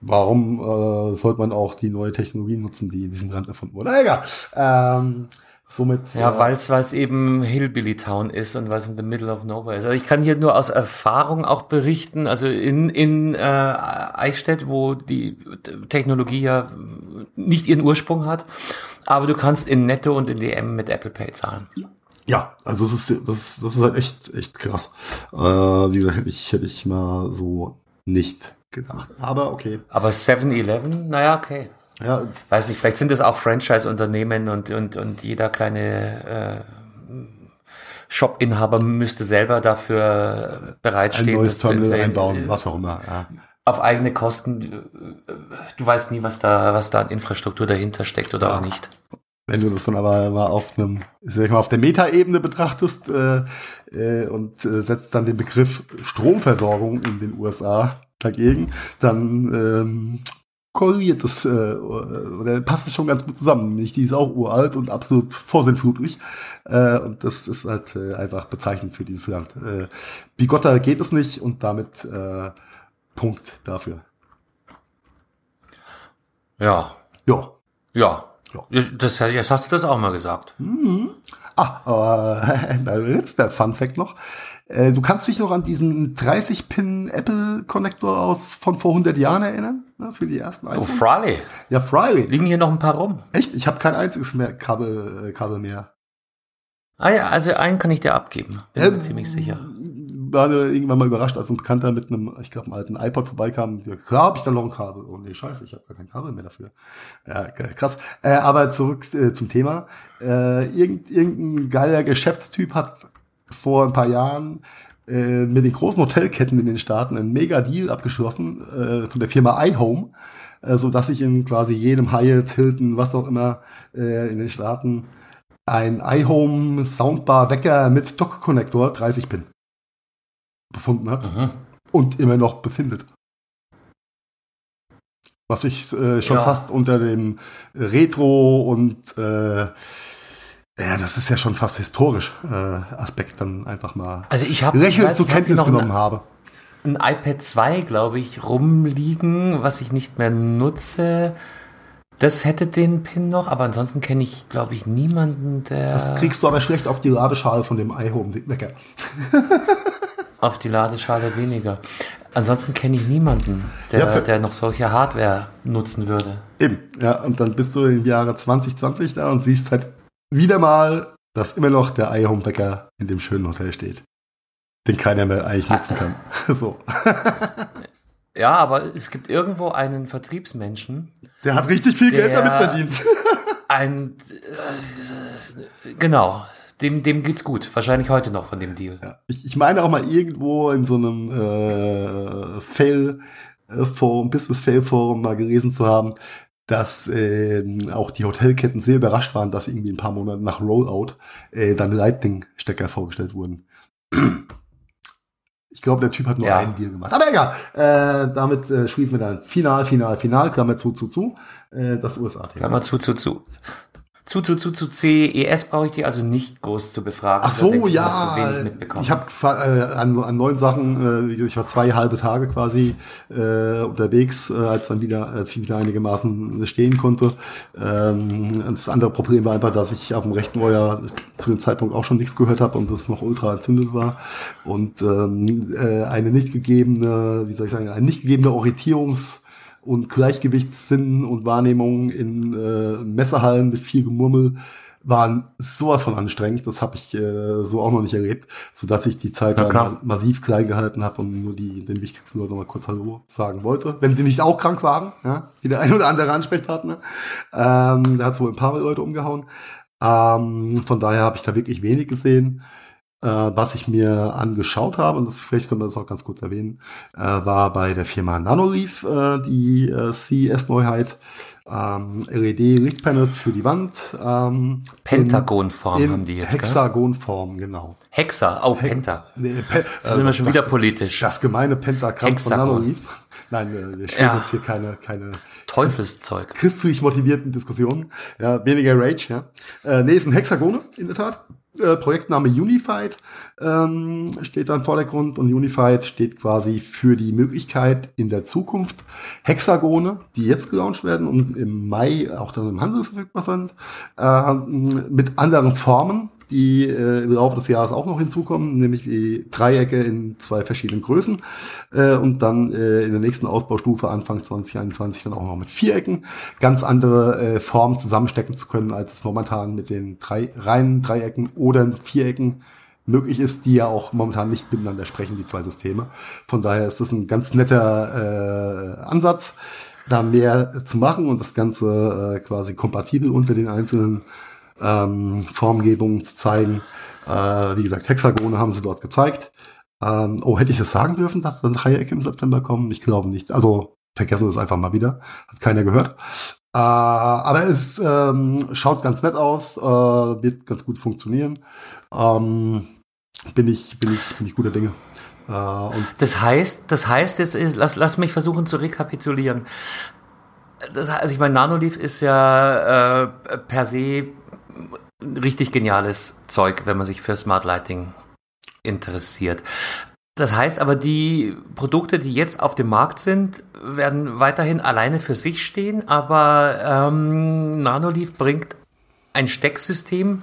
Warum äh, sollte man auch die neue Technologie nutzen, die in diesem Land erfunden wurde? Egal. Ähm, somit. Ja, äh, weil es eben Hillbilly Town ist und weil es in the middle of nowhere ist. Also ich kann hier nur aus Erfahrung auch berichten. Also in in äh, Eichstätt, wo die Technologie ja nicht ihren Ursprung hat, aber du kannst in Netto und in DM mit Apple Pay zahlen. Ja, also das ist, das, das ist halt echt, echt krass. Äh, wie gesagt, hätte ich, hätte ich mal so nicht gedacht. Aber okay. Aber 7-Eleven, naja, okay. Ja. Weiß nicht, vielleicht sind das auch Franchise-Unternehmen und, und, und jeder kleine äh, Shop-Inhaber müsste selber dafür bereitstehen. Ein neues Terminal einbauen, was auch immer. Ja. Auf eigene Kosten. Du weißt nie, was da, was da an Infrastruktur dahinter steckt oder ja. auch nicht. Wenn du das dann aber mal auf einem, sag ich mal, auf der Metaebene betrachtest äh, äh, und äh, setzt dann den Begriff Stromversorgung in den USA dagegen, dann ähm, korreliert das äh, oder passt es schon ganz gut zusammen. Nämlich die ist auch uralt und absolut vorsinnflutlich. Äh, und das ist halt äh, einfach bezeichnend für dieses Land. Äh, bigotter geht es nicht und damit äh, Punkt dafür. Ja. Ja. Ja. Ja. Das, jetzt hast du das auch mal gesagt. Mhm. Ah, aber da jetzt der Fun Fact noch. Äh, du kannst dich noch an diesen 30-Pin Apple Connector aus von vor 100 Jahren erinnern? Ne, für die ersten oh, iPhones. Oh, Friley. Ja, Friley. Liegen hier noch ein paar rum. Echt? Ich habe kein einziges mehr Kabel, äh, Kabel mehr. Ah ja, also einen kann ich dir abgeben. Bin ähm, mir ziemlich sicher war irgendwann mal überrascht, als ein Bekannter mit einem, ich glaube, einem alten iPod vorbeikam. Ja, habe ich da noch ein Kabel. Oh nee, scheiße, ich habe gar kein Kabel mehr dafür. Ja, krass. Äh, aber zurück äh, zum Thema. Äh, irgend, irgendein geiler Geschäftstyp hat vor ein paar Jahren äh, mit den großen Hotelketten in den Staaten einen Mega-Deal abgeschlossen äh, von der Firma iHome, äh, so dass ich in quasi jedem Hyatt, Hilton, was auch immer äh, in den Staaten ein iHome Soundbar Wecker mit Dock Connector 30 Pin befunden hat Aha. und immer noch befindet. Was ich äh, schon ja. fast unter dem Retro und äh, ja, das ist ja schon fast historisch äh, Aspekt dann einfach mal also ich hab, lächelnd ich zur Kenntnis genommen ein, habe. Ein iPad 2, glaube ich, rumliegen, was ich nicht mehr nutze. Das hätte den Pin noch, aber ansonsten kenne ich, glaube ich, niemanden, der. Das kriegst du aber schlecht auf die Ladeschale von dem iHome-Wecker. auf die Ladeschale weniger. Ansonsten kenne ich niemanden, der, ja, der noch solche Hardware nutzen würde. Eben, ja, und dann bist du im Jahre 2020 da und siehst halt wieder mal, dass immer noch der iHome-Bäcker in dem schönen Hotel steht. Den keiner mehr eigentlich nutzen kann. so. Ja, aber es gibt irgendwo einen Vertriebsmenschen. Der hat richtig viel Geld damit verdient. Ein, äh, genau, dem, dem geht's gut. Wahrscheinlich heute noch von dem Deal. Ja. Ich, ich meine auch mal irgendwo in so einem äh, Fail äh, Forum, Business Fail Forum mal gelesen zu haben, dass äh, auch die Hotelketten sehr überrascht waren, dass irgendwie ein paar Monate nach Rollout äh, dann Lightning-Stecker vorgestellt wurden. Ich glaube, der Typ hat nur ja. einen Deal gemacht. Aber egal. Äh, damit äh, schließen wir dann Final, Final, Final, Klammer zu, zu, zu, äh, das USA-Thema. Klammer zu, zu, zu. Zu, zu, zu, zu CES brauche ich die also nicht groß zu befragen. Ach so, ja. Ich habe äh, an, an neuen Sachen, äh, ich war zwei halbe Tage quasi äh, unterwegs, äh, als dann wieder, als ich wieder einigermaßen stehen konnte. Ähm, das andere Problem war einfach, dass ich auf dem rechten Ohr zu dem Zeitpunkt auch schon nichts gehört habe und das noch ultra entzündet war. Und ähm, äh, eine nicht gegebene, wie soll ich sagen, eine nicht gegebene Orientierungs- und Gleichgewichtssinn und Wahrnehmung in äh, Messehallen mit viel Gemurmel waren sowas von anstrengend. Das habe ich äh, so auch noch nicht erlebt, so dass ich die Zeit ja, massiv klein gehalten habe und nur die den wichtigsten Leuten mal kurz Hallo sagen wollte, wenn sie nicht auch krank waren, ja, wie der ein oder andere Ansprechpartner. Ähm, da hat wohl ein paar Leute umgehauen. Ähm, von daher habe ich da wirklich wenig gesehen. Äh, was ich mir angeschaut habe, und das, vielleicht können wir das auch ganz kurz erwähnen, äh, war bei der Firma Nanoleaf äh, die äh, CES-Neuheit. Ähm, LED-Lichtpanels für die Wand. Ähm, Pentagonform haben die jetzt. Hexagonform, genau. Hexa, oh, He Penta. Nee, Pe da sind wir schon das, wieder politisch. Das gemeine Pentagramm Hexagon. von Nanoleaf. Nein, äh, wir stellen ja. jetzt hier keine, keine Teufelszeug. Christlich motivierten Diskussionen. Ja, weniger Rage, ja. Äh, nee, ist ein Hexagone, in der Tat. Äh, Projektname Unified ähm, steht da im Vordergrund und Unified steht quasi für die Möglichkeit in der Zukunft Hexagone, die jetzt gelauncht werden und im Mai auch dann im Handel verfügbar sind, äh, mit anderen Formen die äh, im Laufe des Jahres auch noch hinzukommen, nämlich die Dreiecke in zwei verschiedenen Größen äh, und dann äh, in der nächsten Ausbaustufe Anfang 2021 dann auch noch mit Vierecken ganz andere äh, Formen zusammenstecken zu können, als es momentan mit den drei reinen Dreiecken oder Vierecken möglich ist, die ja auch momentan nicht miteinander sprechen, die zwei Systeme. Von daher ist das ein ganz netter äh, Ansatz, da mehr zu machen und das Ganze äh, quasi kompatibel unter den einzelnen ähm, Formgebungen zu zeigen. Äh, wie gesagt, Hexagone haben sie dort gezeigt. Ähm, oh, hätte ich es sagen dürfen, dass dann Dreiecke im September kommen? Ich glaube nicht. Also vergessen es einfach mal wieder. Hat keiner gehört. Äh, aber es ähm, schaut ganz nett aus, äh, wird ganz gut funktionieren. Ähm, bin ich, bin ich, bin ich guter Dinge. Äh, das heißt, das heißt, jetzt ist, lass, lass mich versuchen zu rekapitulieren. Das, also ich meine, Nanoleaf ist ja äh, per se richtig geniales Zeug, wenn man sich für Smart Lighting interessiert. Das heißt aber, die Produkte, die jetzt auf dem Markt sind, werden weiterhin alleine für sich stehen, aber ähm, Nanoleaf bringt ein Stecksystem,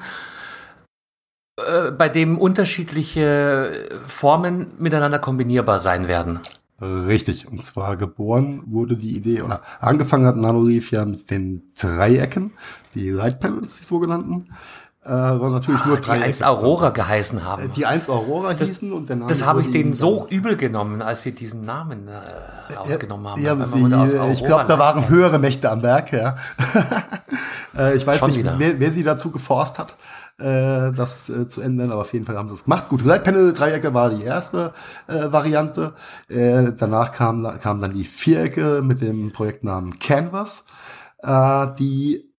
äh, bei dem unterschiedliche Formen miteinander kombinierbar sein werden. Richtig, und zwar geboren wurde die Idee, oder angefangen hat Nanoleaf ja mit den Dreiecken, die Light Panels, die sogenannten. Äh, war natürlich ah, nur drei. Die einst Aurora geheißen haben. Die einst Aurora das, hießen und der Name. Das habe ich denen so übel genommen, als sie diesen Namen äh, rausgenommen haben. Ja, sie, ich glaube, da waren höhere Mächte am Werk, ja. äh, ich weiß Schon nicht, wer, wer, sie dazu geforst hat äh, das äh, zu ändern, aber auf jeden Fall haben sie es gemacht. Gut, Panel Dreiecke war die erste äh, Variante. Äh, danach kam, kam dann die Vierecke mit dem Projektnamen Canvas, äh, die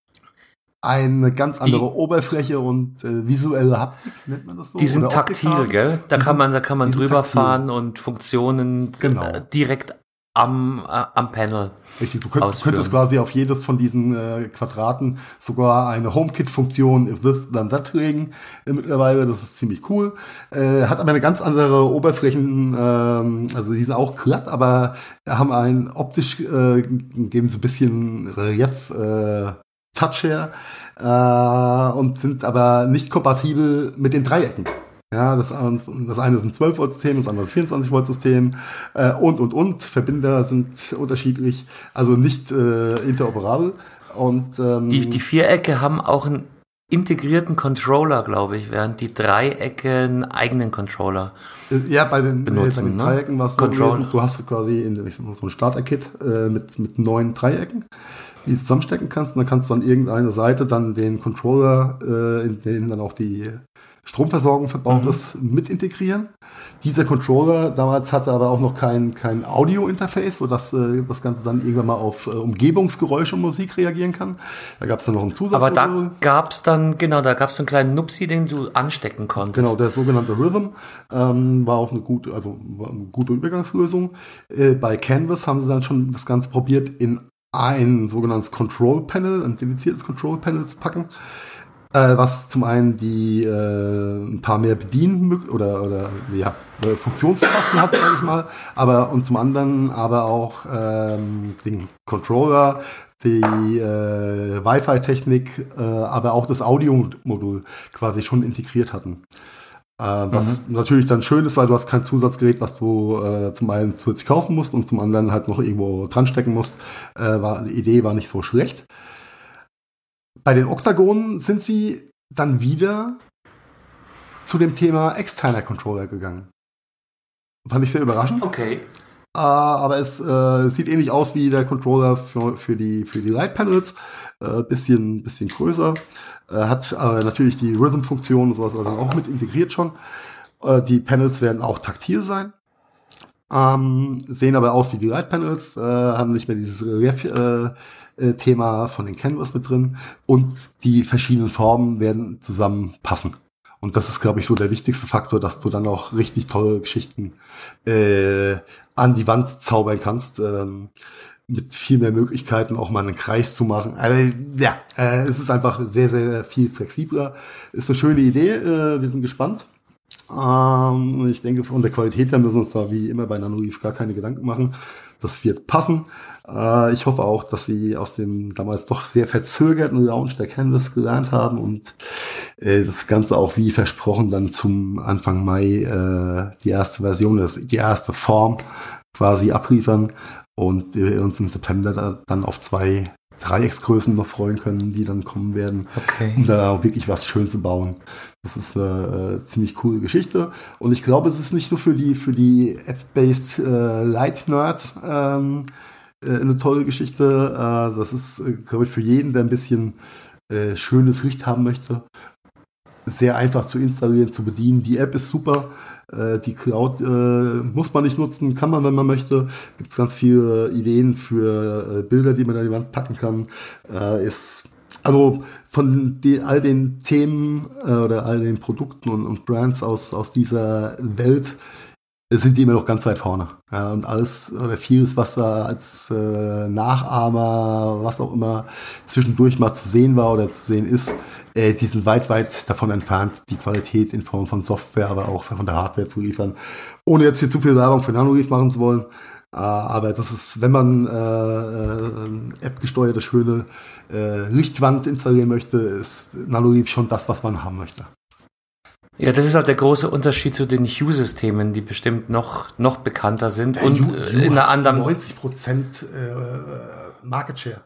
eine ganz andere die, Oberfläche und äh, visuelle Haptik nennt man das so. Die sind taktil, gell? Da kann man, da kann man drüber taktil. fahren und Funktionen genau. äh, direkt am, äh, am Panel. Richtig, du, könnt, könntest quasi auf jedes von diesen äh, Quadraten sogar eine HomeKit-Funktion if this then that legen äh, mittlerweile. Das ist ziemlich cool. Äh, hat aber eine ganz andere Oberflächen, ähm, also die sind auch glatt, aber haben ein optisch, äh, geben so ein bisschen Relief äh, Touch her äh, und sind aber nicht kompatibel mit den Dreiecken. Ja, das, das eine ist ein 12 Volt System, das andere ein 24 Volt System äh, und und und. Verbinder sind unterschiedlich, also nicht äh, interoperabel. Und ähm, die die Vierecke haben auch einen integrierten Controller, glaube ich, während die Dreiecke einen eigenen Controller äh, ja, bei den, benutzen, äh, bei den ne? Dreiecken war es so gewesen, du hast quasi in, ich sag mal, so ein Starter-Kit äh, mit, mit neun Dreiecken, die du zusammenstecken kannst. Und dann kannst du an irgendeiner Seite dann den Controller, äh, in den dann auch die Stromversorgung verbaut mhm. mit integrieren. Dieser Controller damals hatte aber auch noch kein, kein Audio-Interface, sodass äh, das Ganze dann irgendwann mal auf äh, Umgebungsgeräusche und Musik reagieren kann. Da gab es dann noch einen Zusatz. Aber da gab es dann, genau, da gab es einen kleinen Nupsi, den du anstecken konntest. Genau, der sogenannte Rhythm ähm, war auch eine gute, also eine gute Übergangslösung. Äh, bei Canvas haben sie dann schon das Ganze probiert, in ein sogenanntes Control Panel, ein dediziertes Control Panel zu packen äh, was zum einen die äh, ein paar mehr Bedienen oder oder ja äh, Funktionstasten hat, sage ich mal, aber und zum anderen aber auch ähm, den Controller, die äh, Wi-Fi-Technik, äh, aber auch das Audio-Modul quasi schon integriert hatten. Äh, was mhm. natürlich dann schön ist, weil du hast kein Zusatzgerät, was du äh, zum einen zusätzlich kaufen musst und zum anderen halt noch irgendwo dran stecken musst. Äh, war, die Idee war nicht so schlecht. Bei den Oktagonen sind sie dann wieder zu dem Thema externer Controller gegangen. Fand ich sehr überraschend. Okay. Uh, aber es uh, sieht ähnlich aus wie der Controller für, für die, für die Light Panels. Uh, bisschen, bisschen größer. Äh, hat äh, natürlich die Rhythm-Funktion und sowas also auch mit integriert schon. Äh, die Panels werden auch taktil sein. Ähm, sehen aber aus wie die Light Panels, äh, haben nicht mehr dieses Relief-Thema äh, von den Canvas mit drin und die verschiedenen Formen werden zusammenpassen. Und das ist, glaube ich, so der wichtigste Faktor, dass du dann auch richtig tolle Geschichten äh, an die Wand zaubern kannst. Ähm, mit viel mehr Möglichkeiten auch mal einen Kreis zu machen. Also, ja, äh, es ist einfach sehr, sehr viel flexibler. Ist eine schöne Idee. Äh, wir sind gespannt. Ähm, ich denke, von der Qualität her müssen wir uns da wie immer bei Nanoleaf gar keine Gedanken machen. Das wird passen. Äh, ich hoffe auch, dass sie aus dem damals doch sehr verzögerten Launch der Canvas gelernt haben und äh, das Ganze auch wie versprochen dann zum Anfang Mai äh, die erste Version, das, die erste Form quasi abliefern und wir uns im September da, dann auf zwei Dreiecksgrößen noch freuen können, die dann kommen werden, okay. um da wirklich was schön zu bauen. Das ist eine äh, ziemlich coole Geschichte. Und ich glaube, es ist nicht nur für die, für die App-based äh, Light-Nerds ähm, äh, eine tolle Geschichte. Äh, das ist, äh, glaube ich, für jeden, der ein bisschen äh, schönes Licht haben möchte, sehr einfach zu installieren, zu bedienen. Die App ist super. Äh, die Cloud äh, muss man nicht nutzen, kann man, wenn man möchte. Gibt ganz viele Ideen für äh, Bilder, die man an die Wand packen kann. Äh, ist also von die, all den Themen äh, oder all den Produkten und, und Brands aus, aus dieser Welt sind die immer noch ganz weit vorne. Ja, und alles oder vieles, was da als äh, Nachahmer, was auch immer zwischendurch mal zu sehen war oder zu sehen ist, äh, die sind weit, weit davon entfernt, die Qualität in Form von Software, aber auch von der Hardware zu liefern. Ohne jetzt hier zu viel Werbung für Nanoreef machen zu wollen. Äh, aber das ist, wenn man äh, äh, App-gesteuerte, schöne äh, Lichtwand installieren möchte, ist Nanoreef schon das, was man haben möchte. Ja, das ist halt der große Unterschied zu den Hue-Systemen, die bestimmt noch, noch bekannter sind ja, und Hue, äh, Hue in einer anderen. 90 Prozent äh, Market Share.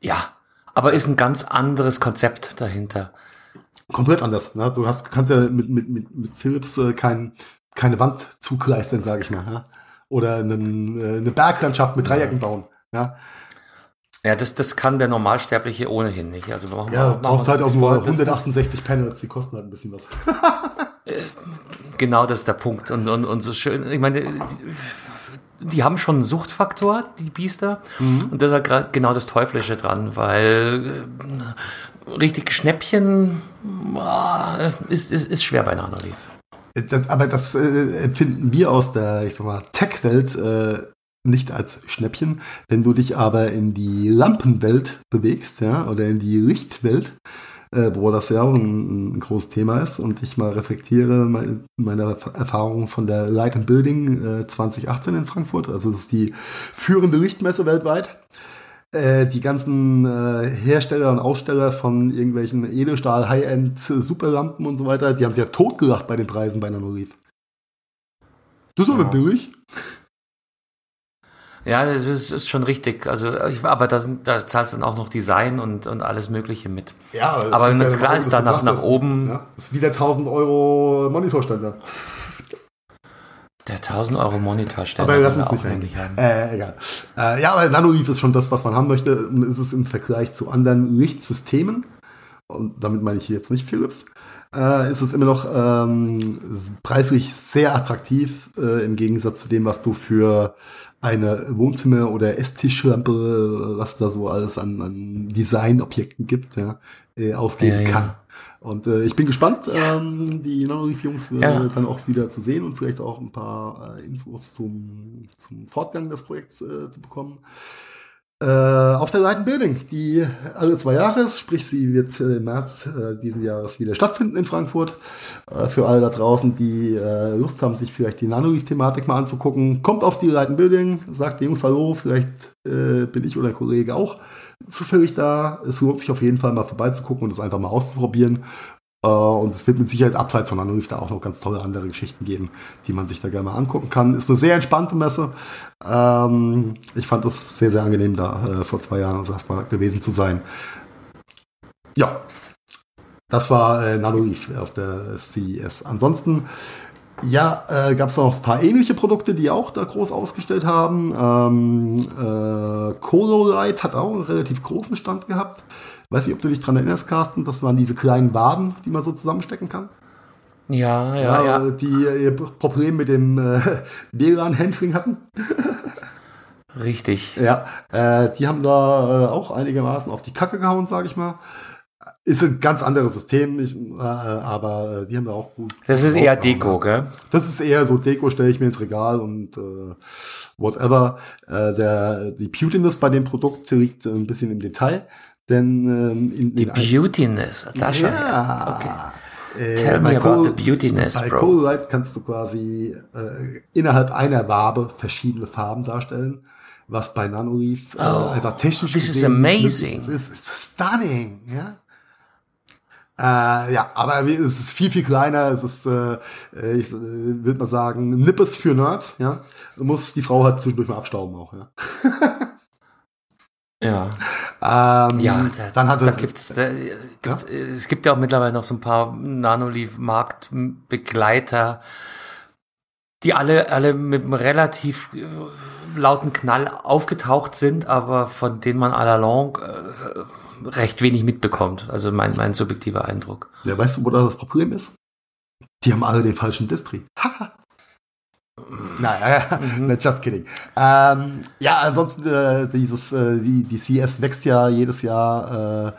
Ja, aber ist ein ganz anderes Konzept dahinter. Komplett anders. Ne? Du hast, kannst ja mit, mit, mit, mit Philips äh, kein, keine Wand zugleistern, sage ich mal. Ja? Oder einen, äh, eine Berglandschaft mit Dreiecken bauen. Ja? Ja, das, das kann der Normalsterbliche ohnehin nicht. Also machen ja, wir, brauchst halt auch nur 168 Panels, die kosten halt ein bisschen was. Äh, genau das ist der Punkt. Und, und, und so schön, ich meine, die haben schon einen Suchtfaktor, die Biester. Mhm. Und das ist halt genau das Teuflische dran, weil äh, richtig Schnäppchen äh, ist, ist, ist schwer bei Nanoleaf. Das, aber das äh, empfinden wir aus der, ich sag mal, Tech-Welt äh, nicht als Schnäppchen. Wenn du dich aber in die Lampenwelt bewegst, ja, oder in die Lichtwelt, äh, wo das ja auch ein, ein, großes Thema ist und ich mal reflektiere meine, meine Erfahrungen von der Light and Building äh, 2018 in Frankfurt. Also das ist die führende Lichtmesse weltweit. Äh, die ganzen äh, Hersteller und Aussteller von irgendwelchen Edelstahl, High-End, Superlampen und so weiter, die haben sich ja totgelacht bei den Preisen bei Nanorief. Das ist aber ja. billig. Ja, das ist, ist schon richtig. Also, ich, aber da, sind, da zahlst du dann auch noch Design und, und alles Mögliche mit. Ja, aber ja klar ist da nach, nach oben. Ja, das ist wie der 1000 Euro Monitorständer. Der 1000 Euro Monitorständer. Aber lass uns nicht hängen. Äh, egal. Äh, ja, aber Nanoleaf ist schon das, was man haben möchte. Ist es im Vergleich zu anderen Lichtsystemen, und damit meine ich jetzt nicht Philips, äh, ist es immer noch ähm, preislich sehr attraktiv äh, im Gegensatz zu dem, was du für eine Wohnzimmer- oder Esstischlampe, was da so alles an, an Designobjekten gibt, ja, äh, ausgeben ja, kann. Ja. Und äh, ich bin gespannt, ähm, die Nanoreef-Jungs äh, dann auch wieder zu sehen und vielleicht auch ein paar äh, Infos zum, zum Fortgang des Projekts äh, zu bekommen. Äh, auf der Light Building, die alle zwei Jahre, sprich sie wird im März äh, diesen Jahres wieder stattfinden in Frankfurt. Äh, für alle da draußen, die äh, Lust haben, sich vielleicht die Nanoleaf-Thematik mal anzugucken, kommt auf die Light Building, sagt den Jungs Hallo, vielleicht äh, bin ich oder ein Kollege auch zufällig da. Es lohnt sich auf jeden Fall mal vorbeizugucken und das einfach mal auszuprobieren. Äh, und es wird mit Sicherheit abseits von Nanoreef da auch noch ganz tolle andere Geschichten geben, die man sich da gerne mal angucken kann. Ist eine sehr entspannte Messe. Ähm, ich fand es sehr, sehr angenehm, da äh, vor zwei Jahren also erstmal gewesen zu sein. Ja, das war äh, Nanoreef auf der CES. Ansonsten Ja, äh, gab es noch ein paar ähnliche Produkte, die auch da groß ausgestellt haben. Ähm, äh, Colorite hat auch einen relativ großen Stand gehabt. Weiß nicht, ob du dich dran erinnerst, Carsten. Das waren diese kleinen Waben, die man so zusammenstecken kann. Ja, ja, ja. Die ihr Problem mit dem äh, WLAN-Handling hatten. Richtig. Ja, äh, die haben da äh, auch einigermaßen auf die Kacke gehauen, sage ich mal. Ist ein ganz anderes System, ich, äh, aber die haben da auch gut. Das ist eher Deko, gell? Das ist eher so Deko, stelle ich mir ins Regal und äh, whatever. Äh, der, die Putiness bei dem Produkt liegt ein bisschen im Detail. Denn ähm, in, die Beautiness, das schon. Ja. Okay. Äh, Tell me about the beautiness, bei bro. Bei Colorite kannst du quasi äh, innerhalb einer Wabe verschiedene Farben darstellen, was bei Nanoleaf äh, oh, einfach technisch This is amazing. Ist, ist, ist stunning, ja. Äh, ja, aber es ist viel, viel kleiner. Es ist, äh, ich äh, würde mal sagen, Nippes für Nerds, ja. Du musst die Frau halt zwischendurch mal abstauben auch, ja. Ja. Ähm, ja, da, dann hatte, da gibt's, da, gibt's, ja? es gibt ja auch mittlerweile noch so ein paar Nanoleaf-Marktbegleiter, die alle, alle mit einem relativ äh, lauten Knall aufgetaucht sind, aber von denen man à la longue äh, recht wenig mitbekommt. Also mein, mein subjektiver Eindruck. Ja, weißt du, wo das Problem ist? Die haben alle den falschen Distri. Naja, mhm. just kidding. Ähm, ja, ansonsten äh, dieses, äh, die, die CS wächst ja jedes Jahr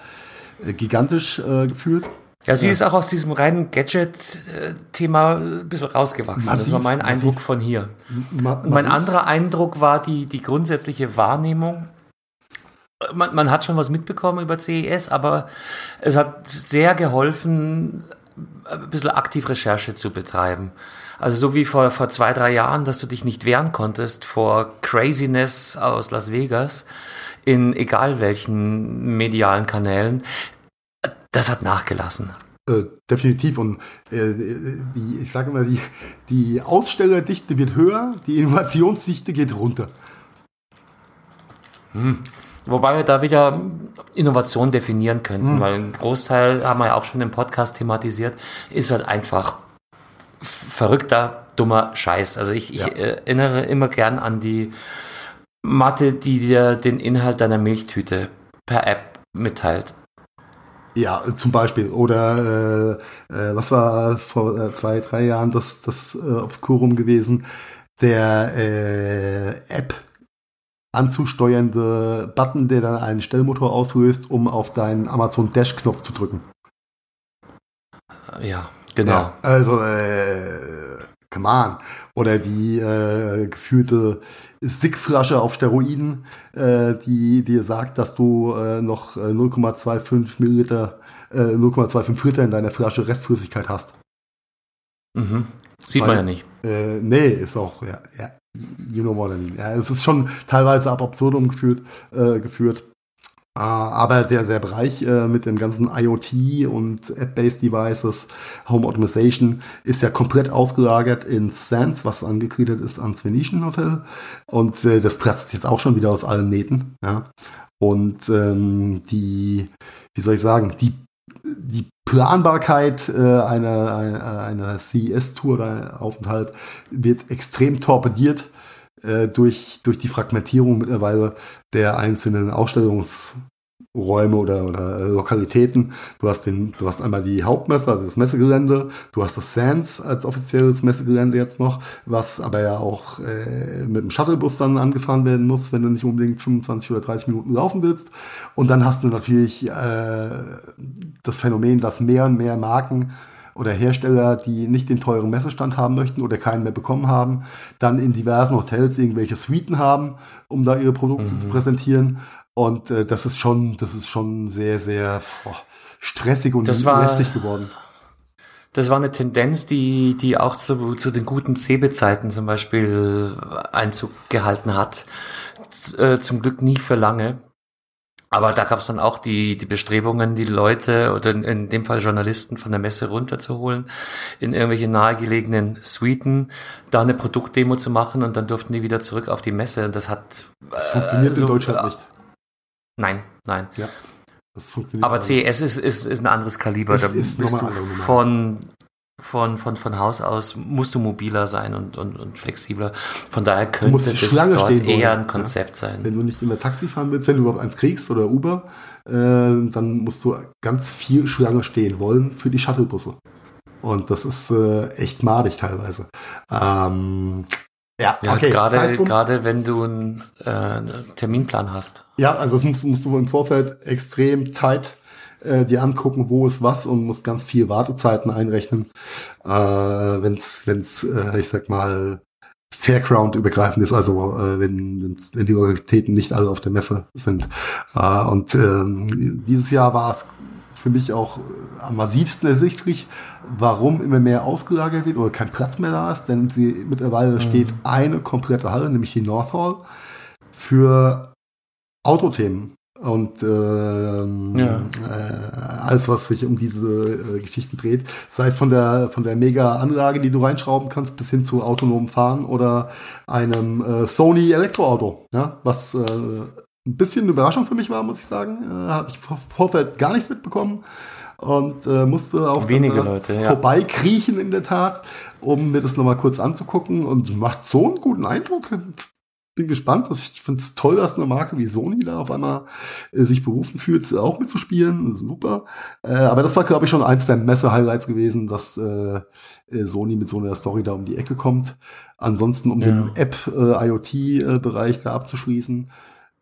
äh, gigantisch äh, gefühlt. Ja, sie ja. ist auch aus diesem reinen Gadget-Thema ein bisschen rausgewachsen. Massiv, das war mein massiv. Eindruck von hier. Ma mein anderer Eindruck war die, die grundsätzliche Wahrnehmung. Man, man hat schon was mitbekommen über CES, aber es hat sehr geholfen, ein bisschen aktiv Recherche zu betreiben. Also so wie vor, vor zwei, drei Jahren, dass du dich nicht wehren konntest vor Craziness aus Las Vegas in egal welchen medialen Kanälen. Das hat nachgelassen. Äh, definitiv. Und äh, die, ich sage immer, die, die Ausstellerdichte wird höher, die Innovationsdichte geht runter. Hm. Wobei wir da wieder Innovation definieren könnten, hm. weil ein Großteil, haben wir ja auch schon im Podcast thematisiert, ist halt einfach verrückter, dummer Scheiß. Also ich, ja. ich erinnere immer gern an die Matte, die dir den Inhalt deiner Milchtüte per App mitteilt. Ja, zum Beispiel. Oder äh, äh, was war vor äh, zwei, drei Jahren das, das äh, Obscurum gewesen? Der äh, App anzusteuernde Button, der dann einen Stellmotor auslöst, um auf deinen Amazon Dash-Knopf zu drücken. Ja, Genau. Ja, also, äh, come on. Oder die äh, geführte Sickflasche auf Steroiden, äh, die dir sagt, dass du äh, noch 0,25 äh, Milliliter, äh, 0,25 Liter in deiner Flasche Restflüssigkeit hast. Mhm. Sieht Weil, man ja nicht. Äh, nee, ist auch, ja, ja, you know what I mean. Ja, es ist schon teilweise ab absurdum geführt, äh, geführt. Ah, aber der, der Bereich äh, mit dem ganzen IoT und App-Based Devices, Home Automation, ist ja komplett ausgelagert in Sans, was angegliedert ist ans Venetian Hotel. Und äh, das platzt jetzt auch schon wieder aus allen Nähten. Ja. Und ähm, die, wie soll ich sagen, die, die Planbarkeit äh, einer, einer, einer CES-Tour oder Aufenthalt wird extrem torpediert äh, durch, durch die Fragmentierung mittlerweile der einzelnen Ausstellungsräume oder, oder Lokalitäten. Du hast den, du hast einmal die Hauptmesse, also das Messegelände, du hast das Sands als offizielles Messegelände jetzt noch, was aber ja auch äh, mit dem Shuttlebus dann angefahren werden muss, wenn du nicht unbedingt 25 oder 30 Minuten laufen willst. Und dann hast du natürlich äh, das Phänomen, dass mehr und mehr Marken oder Hersteller, die nicht den teuren Messestand haben möchten oder keinen mehr bekommen haben, dann in diversen Hotels irgendwelche Suiten haben, um da ihre Produkte mhm. zu präsentieren. Und äh, das ist schon, das ist schon sehr, sehr boah, stressig und das war, lästig geworden. Das war eine Tendenz, die, die auch zu, zu den guten Cebe-Zeiten zum Beispiel Einzug gehalten hat. Z äh, zum Glück nie für lange. Aber da gab es dann auch die, die Bestrebungen, die Leute oder in, in, dem Fall Journalisten von der Messe runterzuholen, in irgendwelche nahegelegenen Suiten, da eine Produktdemo zu machen und dann durften die wieder zurück auf die Messe. Und das hat. Das funktioniert äh, so, in Deutschland nicht. Nein, nein. Ja. Das funktioniert Aber CES ist, ist, ist ein anderes Kaliber. Das da ist bist du von, von, von, von Haus aus musst du mobiler sein und, und, und flexibler. Von daher könnte das Schlange dort stehen eher ein Konzept ja? sein. Wenn du nicht immer Taxi fahren willst, wenn du überhaupt eins kriegst oder Uber, äh, dann musst du ganz viel Schlange stehen wollen für die Shuttlebusse. Und das ist äh, echt madig teilweise. Ähm, ja, Ja, okay. gerade, sei es drum. gerade wenn du einen äh, Terminplan hast. Ja, also das musst, musst du im Vorfeld extrem Zeit äh, dir angucken, wo ist was und musst ganz viel Wartezeiten einrechnen, äh, wenn's, wenn's, äh, ich sag mal, Fairground übergreifend ist, also äh, wenn, wenn die Lokalitäten nicht alle auf der Messe sind. Äh, und ähm, dieses Jahr war es für mich auch äh, am massivsten ersichtlich, warum immer mehr ausgelagert wird oder kein Platz mehr da ist, denn sie mittlerweile steht eine komplette Halle, nämlich die North Hall, für Autothemen und ähm, Ja. äh, alles, was sich um diese äh, Geschichten dreht, sei es von der von der Mega-Anlage, die du reinschrauben kannst, bis hin zu autonomem Fahren oder einem äh, Sony Elektroauto, ja, was äh, ein bisschen eine Überraschung für mich war, muss ich sagen. Äh, Habe ich vor Vorfeld gar nichts mitbekommen und äh, musste auch Wenige dann, äh, Leute, ja. vorbeikriechen in der Tat, um mir das nochmal kurz anzugucken und macht so einen guten Eindruck. Bin gespannt. dass Ich finde es toll, dass eine Marke wie Sony da auf einmal äh, sich berufen fühlt, auch mitzuspielen. Das ist super. Äh, aber das war, glaube ich, schon eins der Messe-Highlights gewesen, dass äh, äh, Sony mit so einer Story da um die Ecke kommt. Ansonsten, um Ja. den App-IoT-Bereich da abzuschließen,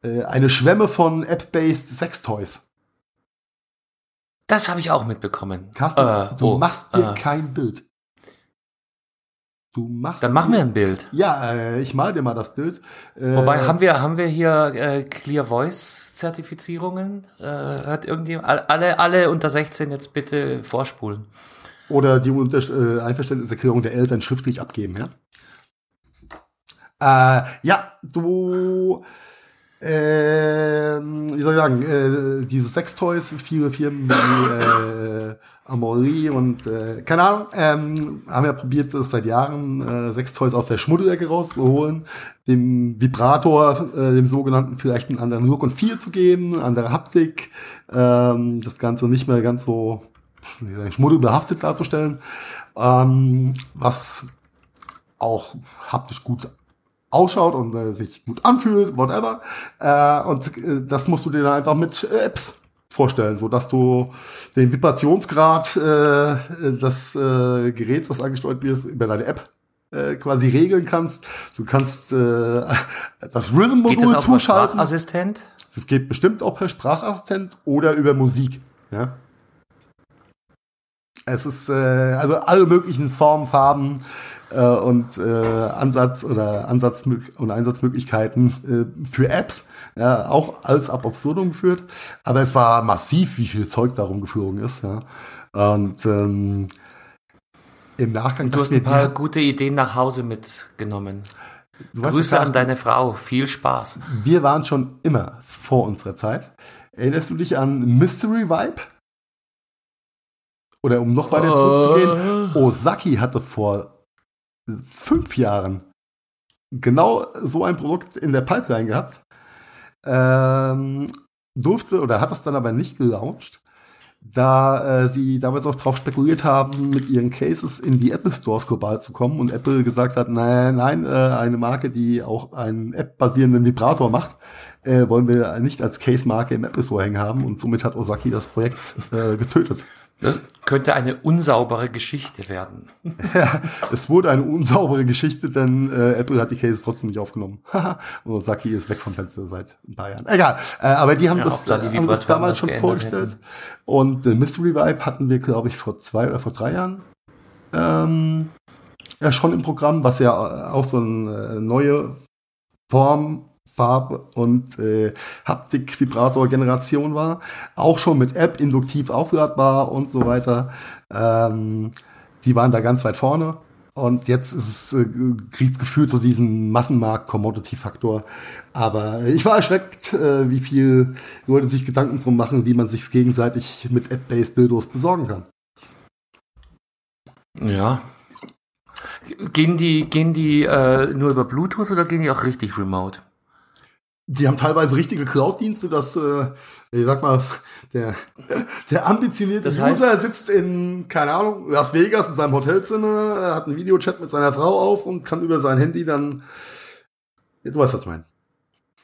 äh, eine Schwemme von App-based Sextoys. Das habe ich auch mitbekommen. Carsten, Äh, du oh, machst dir äh, kein Bild. Du machst Dann mach mir ein Bild. Ja, äh, ich mal dir mal das Bild. Äh, Wobei, haben wir, haben wir hier äh, Clear Voice Zertifizierungen? Äh, hat irgendjemand, alle, alle unter 16 jetzt bitte vorspulen. Oder die Unter äh, Einverständniserklärung der Eltern schriftlich abgeben, ja? Äh, ja, du, ähm, wie soll ich sagen, äh, diese Sextoys, viele Firmen wie äh, Amori und äh, keine Ahnung, ähm, haben ja probiert, das seit Jahren äh, Sextoys aus der Schmuddelecke rauszuholen, dem Vibrator, äh, dem sogenannten, vielleicht einen anderen Look und Feel zu geben, andere Haptik, ähm, das Ganze nicht mehr ganz so wie sagen, schmuddelbehaftet darzustellen, ähm, was auch haptisch gut ausschaut und äh, sich gut anfühlt, whatever. Äh, und äh, das musst du dir dann einfach mit äh, Apps vorstellen, so dass du den Vibrationsgrad äh, des äh, Geräts, was angesteuert wird, über deine App äh, quasi regeln kannst. Du kannst äh, das Rhythm-Modul zuschalten. Sprachassistent? Das geht bestimmt auch per Sprachassistent oder über Musik. Ja. Es ist äh, also alle möglichen Formen, Farben und äh, Ansatz oder Ansatz und Einsatzmöglichkeiten äh, für Apps. Ja, auch alles ab absurdum geführt. Aber es war massiv, wie viel Zeug darum geflogen ist. Ja. Und ähm, im Nachgang Du hast ein paar gute Ideen nach Hause mitgenommen. du Grüße an deine Frau. Viel Spaß. Wir waren schon immer vor unserer Zeit. Erinnerst du dich an Mystery Vibe? Oder um noch weiter zurückzugehen, Osaki hatte vor fünf Jahren genau so ein Produkt in der Pipeline gehabt. Ähm, durfte oder hat es dann aber nicht gelauncht, da äh, sie damals auch drauf spekuliert haben, mit ihren Cases in die Apple Stores global zu kommen und Apple gesagt hat, nein, nein, äh, eine Marke, die auch einen App-basierenden Vibrator macht, äh, wollen wir nicht als Case-Marke im Apple Store hängen haben und somit hat Osaki das Projekt äh, getötet. Das könnte eine unsaubere Geschichte werden. Es wurde eine unsaubere Geschichte, denn äh, Apple hat die Cases trotzdem nicht aufgenommen. und Osaki ist weg vom Fenster seit ein paar Jahren. Egal, äh, aber die haben, Ja, das, da die äh, haben das damals schon vorgestellt. hätten. Und äh, Mystery Vibe hatten wir, glaube ich, vor zwei oder vor drei Jahren ähm, ja schon im Programm, was ja auch so eine äh, neue Form, Farbe und äh, Haptik-Vibrator-Generation war. Auch schon mit App induktiv aufladbar und so weiter. Ähm, die waren da ganz weit vorne. Und jetzt ist es, äh, kriegt gefühlt so diesen Massenmarkt-Commodity-Faktor. Aber ich war erschreckt, äh, wie viel Leute sich Gedanken drum machen, wie man sich gegenseitig mit App-based Dildos besorgen kann. Ja. Gehen die, gehen die äh, nur über Bluetooth oder gehen die auch richtig remote? Die haben teilweise richtige Cloud-Dienste, dass, äh, ich sag mal, der, der ambitionierte Das heißt- User sitzt in, keine Ahnung, Las Vegas in seinem Hotelzimmer, äh, hat einen Videochat mit seiner Frau auf und kann über sein Handy dann, du weißt, was ich meine.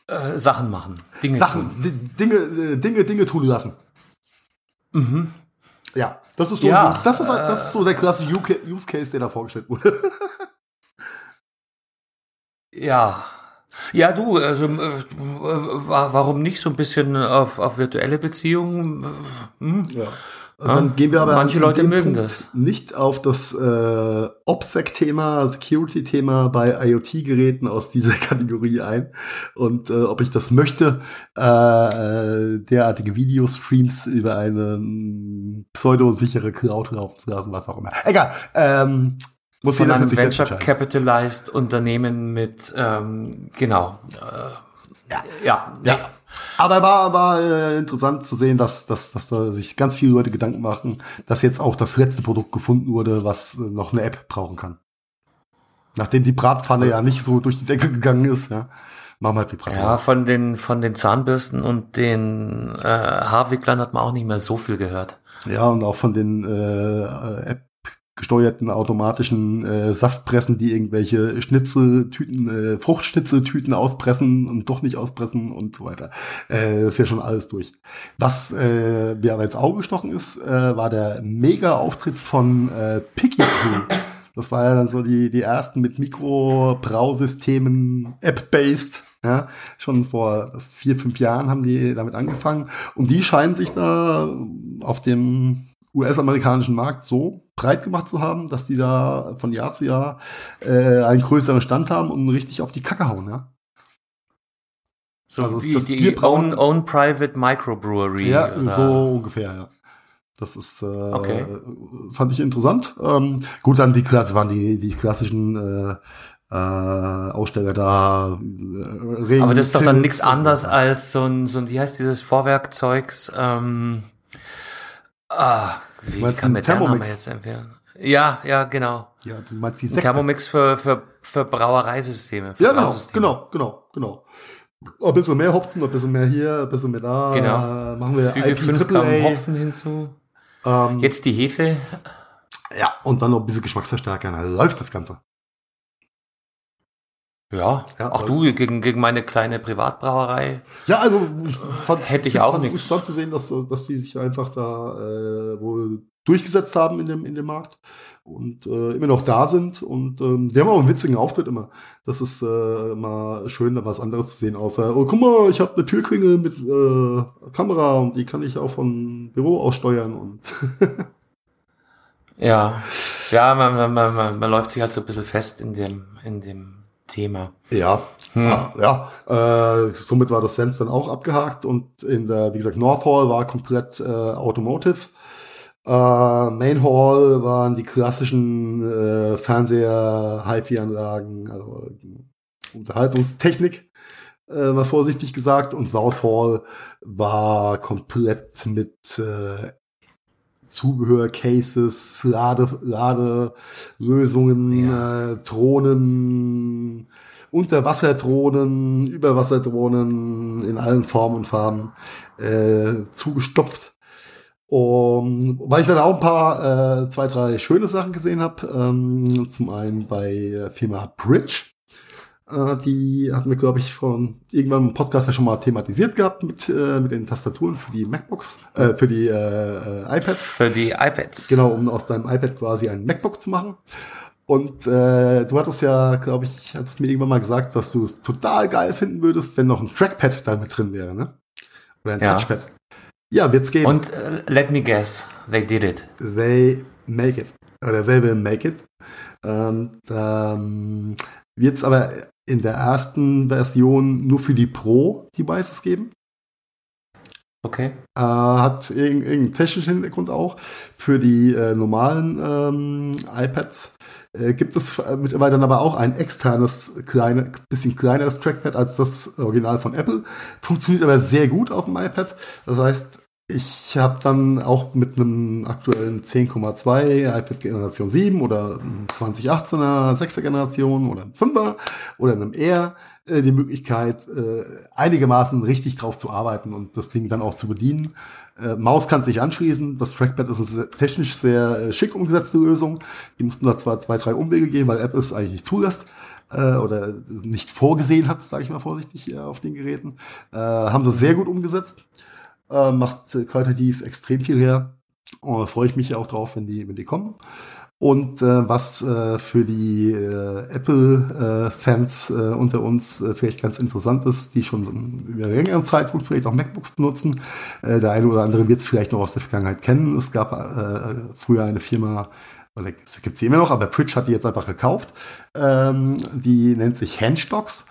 Äh, Sachen machen. Dinge Sachen, tun. di- Dinge, äh, Dinge, Dinge tun lassen. Ja, das ist so, Ja, das ist, das ist so der klassische UK Use Case, der da vorgestellt wurde. Ja. Ja, du, also äh, wa- warum nicht so ein bisschen auf, auf virtuelle Beziehungen? Hm? Ja. Und dann gehen wir aber Manche an Leute mögen Punkt das. nicht auf das äh, OPSEC-Thema, Security-Thema bei IoT-Geräten aus dieser Kategorie ein und äh, ob ich das möchte, äh, äh, derartige Videostreams über eine mm, pseudo-sichere Cloud laufen zu lassen, was auch immer. Egal. Ähm, muss Von einem Venture. Capitalized Unternehmen mit, ähm, genau. Äh, Ja. ja. Ja. Aber war, war äh, interessant zu sehen, dass, dass, dass da sich ganz viele Leute Gedanken machen, dass jetzt auch das letzte Produkt gefunden wurde, was äh, noch eine App brauchen kann. Nachdem die Bratpfanne ja nicht so durch die Decke gegangen ist, ja, machen wir halt die Bratpfanne. Ja, von den, von den Zahnbürsten und den äh, Haarwicklern hat man auch nicht mehr so viel gehört. Ja, und auch von den äh, App gesteuerten automatischen äh, Saftpressen, die irgendwelche Schnitzeltüten, äh, Fruchtschnitzeltüten auspressen und doch nicht auspressen und so weiter. Äh, ist ja schon alles durch. Was äh, mir aber ins Auge gestochen ist, äh, war der Mega-Auftritt von äh, Picky Crew. Das war ja dann so die, die ersten mit Mikro-Brausystemen, App-based. Ja, schon vor vier, fünf Jahren haben die damit angefangen. Und die scheinen sich da auf dem US-amerikanischen Markt so breit gemacht zu haben, dass die da von Jahr zu Jahr äh, einen größeren Stand haben und richtig auf die Kacke hauen, ja. So Also wie das die Bierbrauen- own, own Private Microbrewery. Ja, oder- so ungefähr, ja. Das ist, äh, Okay. fand ich interessant. Ähm, gut, dann die Klasse waren die, die klassischen äh, äh, Aussteller da. Äh, Regen, Aber das ist doch dann nichts so anderes weiter. als so ein, so ein, wie heißt dieses Vorwerkzeugs, ähm, ah, wie kann einen mir der Name Thermomix? jetzt empfehlen? Ja, ja, genau. Ja, du meinst die Sekte. Thermomix für, für, für Brauereisysteme. Für Ja, genau, genau, genau, genau. Ein bisschen mehr Hopfen, ein bisschen mehr hier, ein bisschen mehr da. Genau. Machen wir Füge IP 5 Gramm AAA. Hopfen hinzu. Ähm, Jetzt die Hefe. ja, und dann noch ein bisschen Geschmacksverstärker. Dann läuft das Ganze. Ja, Ja, auch du gegen, gegen meine kleine Privatbrauerei. Ja, also ich fand, Hätte ich auch fand es nix. interessant zu sehen, dass, dass die sich einfach da äh, wohl durchgesetzt haben in dem, in dem Markt und äh, immer noch da sind. Und ähm, die haben auch einen witzigen Auftritt immer. Das ist äh, mal schön, da was anderes zu sehen, außer, oh, guck mal, ich habe eine Türklingel mit äh, Kamera und die kann ich auch von Büro aus steuern. Und Ja, ja, man, man, man, man, man läuft sich halt so ein bisschen fest in dem, in dem Thema. ja, Hm. ja, ja äh, somit war das Sense dann auch abgehakt und in der, wie gesagt, North Hall war komplett äh, Automotive. Äh, Main Hall waren die klassischen äh, Fernseher, HiFi-Anlagen, also Unterhaltungstechnik, äh, mal vorsichtig gesagt. Und South Hall war komplett mit äh, Zubehör-Cases, Lade, Ladelösungen, Ja. äh, Drohnen, Unterwasserdrohnen, Überwasserdrohnen in allen Formen und Farben äh, zugestopft. Um, weil ich dann auch ein paar, äh, zwei, drei schöne Sachen gesehen habe. Ähm, zum einen bei der Firma Bridge. Äh, die hatten wir, glaube ich, von irgendwann im Podcast ja schon mal thematisiert gehabt mit, äh, mit den Tastaturen für die MacBooks, äh, für die äh, äh, iPads. Für die iPads. Genau, um aus deinem iPad quasi ein MacBook zu machen. Und äh, du hattest ja, glaube ich, hattest mir irgendwann mal gesagt, dass du es total geil finden würdest, wenn noch ein Trackpad da mit drin wäre, ne? Oder ein Ja. Touchpad. Ja, wird's geben. Und äh, let me guess, they did it. They make it. Oder they will make it. Und ähm, wird's aber in der ersten Version nur für die Pro-Devices geben. Okay. Äh, hat irg- irgendeinen technischen Hintergrund auch. Für die äh, normalen ähm, iPads äh, gibt es äh, mittlerweile dann aber auch ein externes, kleine, bisschen kleineres Trackpad als das Original von Apple. Funktioniert aber sehr gut auf dem iPad. Das heißt, ich habe dann auch mit einem aktuellen 10,2 iPad Generation 7 oder 2018er 6er Generation oder einem 5er oder einem Air äh, die Möglichkeit, äh, einigermaßen richtig drauf zu arbeiten und das Ding dann auch zu bedienen. Äh, Maus kann sich anschließen. Das Trackpad ist eine technisch sehr äh, schick umgesetzte Lösung. Die mussten da zwar zwei, drei Umwege gehen, weil Apple es eigentlich nicht zulässt äh, oder nicht vorgesehen hat, sage ich mal vorsichtig, äh, auf den Geräten. Haben sie sehr gut umgesetzt. Äh, macht äh, qualitativ extrem viel her. Und freue ich mich auch drauf, wenn die, wenn die kommen. Und äh, was äh, für die äh, Apple-Fans äh, äh, unter uns äh, vielleicht ganz interessant ist, die schon so über längeren Zeitpunkt vielleicht auch MacBooks benutzen. Äh, der eine oder andere wird es vielleicht noch aus der Vergangenheit kennen. Es gab äh, früher eine Firma, oder es gibt sie immer noch, aber Pritch hat die jetzt einfach gekauft. Ähm, die nennt sich Handstocks.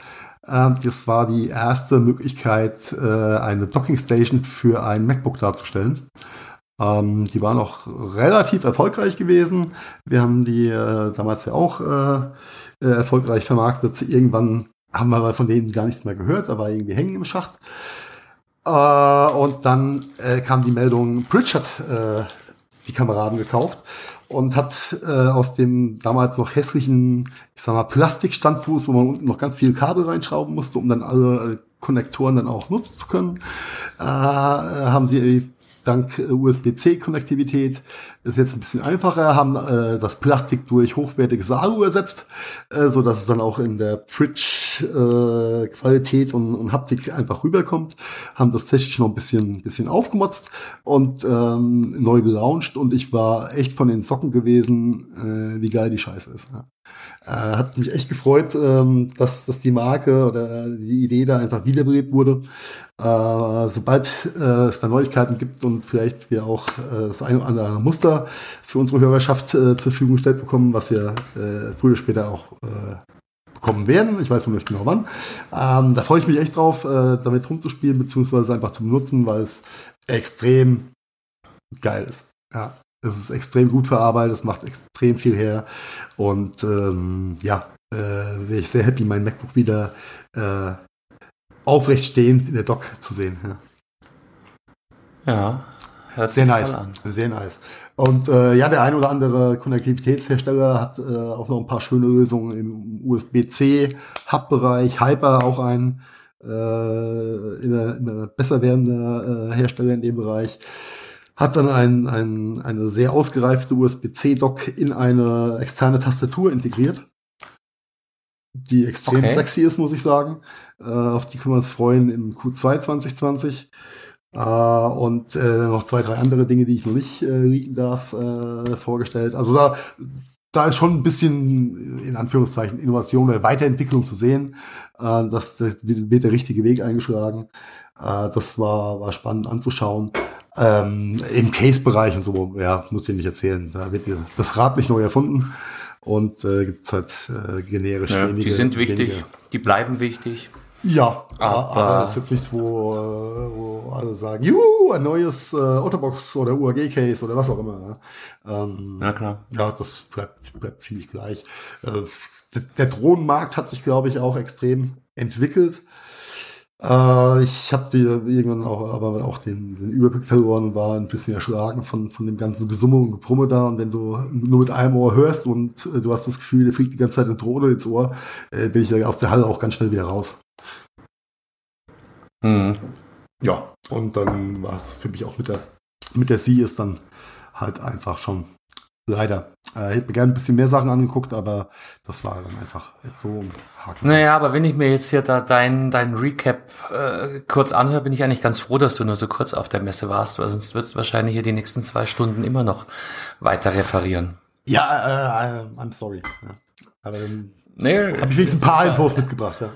Ähm, das war die erste Möglichkeit, äh, eine Docking Station für ein MacBook darzustellen. Ähm, die waren auch relativ erfolgreich gewesen. Wir haben die äh, damals ja auch äh, erfolgreich vermarktet. Irgendwann haben wir von denen gar nichts mehr gehört, da war irgendwie hängen im Schacht. Und dann kam die Meldung, Bridge hat die Kameraden gekauft und hat äh, aus dem damals noch hässlichen, ich sag mal, Plastikstandfuß, wo man unten noch ganz viel Kabel reinschrauben musste, um dann alle äh, Konnektoren dann auch nutzen zu können, äh, haben sie dank äh, USB-C-Konnektivität ist jetzt ein bisschen einfacher, haben äh, das Plastik durch hochwertiges Alu ersetzt, äh, so dass es dann auch in der Bridge-Qualität äh, und, und Haptik einfach rüberkommt, haben das technisch noch ein bisschen, bisschen aufgemotzt und ähm, neu gelauncht und ich war echt von den Socken gewesen, äh, wie geil die Scheiße ist. Ja. Äh, hat mich echt gefreut, ähm, dass, dass die Marke oder die Idee da einfach wiederbelebt wurde. Äh, sobald äh, es da Neuigkeiten gibt und vielleicht wir auch das eine oder andere Muster für unsere Hörerschaft zur Verfügung gestellt bekommen, was wir früher oder später auch bekommen werden. Ich weiß noch nicht genau wann. Ähm, da freue ich mich echt drauf, damit rumzuspielen, beziehungsweise einfach zu benutzen, weil es extrem geil ist. Ja. Es ist extrem gut verarbeitet, es macht extrem viel her. Und ähm, ja, äh, wäre ich sehr happy, mein MacBook wieder äh, aufrecht stehend in der Dock zu sehen. Ja, ja hört sehr nice. An. Sehr nice. Und äh, ja, der ein oder andere Konnektivitätshersteller hat äh, auch noch ein paar schöne Lösungen im USB-C-Hub-Bereich, Hyper auch ein äh, immer, immer besser werdender äh, Hersteller in dem Bereich hat dann ein, ein, eine sehr ausgereifte USB-C-Dock in eine externe Tastatur integriert, die extrem okay. sexy ist, muss ich sagen. Äh, auf die können wir uns freuen im Q2 2020. Äh, und äh, noch zwei, drei andere Dinge, die ich noch nicht äh, leaken darf, äh, vorgestellt. Also da, da ist schon ein bisschen, in Anführungszeichen, Innovation oder Weiterentwicklung zu sehen. Äh, das, das wird der richtige Weg eingeschlagen. Äh, das war, war spannend anzuschauen. Ähm, Im Case-Bereich und so, ja, muss ich nicht erzählen. Da wird das Rad nicht neu erfunden. Und äh, gibt halt äh, generisch ja, wenige. Die sind wichtig, wenige. die bleiben wichtig. Ja, aber, aber das ist jetzt nichts, wo, äh, wo alle sagen, juhu, ein neues äh, Otterbox oder UAG-Case oder was auch immer. Ne? Ähm, ja, klar. Ja, das bleibt, bleibt ziemlich gleich. Äh, der, der Drohnenmarkt hat sich, glaube ich, auch extrem entwickelt. Äh, ich habe die irgendwann auch, aber auch den, den Überblick verloren und war ein bisschen erschlagen von, von dem ganzen Gesumme und Gebrumme da. Und wenn du nur mit einem Ohr hörst und äh, du hast das Gefühl, dir fliegt die ganze Zeit eine Drohne ins Ohr, äh, bin ich aus der Halle auch ganz schnell wieder raus. Mhm. Ja, und dann war es für mich auch mit der, mit der Sie ist dann halt einfach schon Leider. Äh, hätte mir gerne ein bisschen mehr Sachen angeguckt, aber das war dann einfach jetzt so ein Haken. Naja, aber wenn ich mir jetzt hier da dein, dein Recap äh, kurz anhöre, bin ich eigentlich ganz froh, dass du nur so kurz auf der Messe warst, weil sonst wirst du wahrscheinlich hier die nächsten zwei Stunden immer noch weiter referieren. Ja, äh, I'm sorry. Ja. Aber dann nee, habe ich wenigstens ein paar Infos mitgebracht, ja.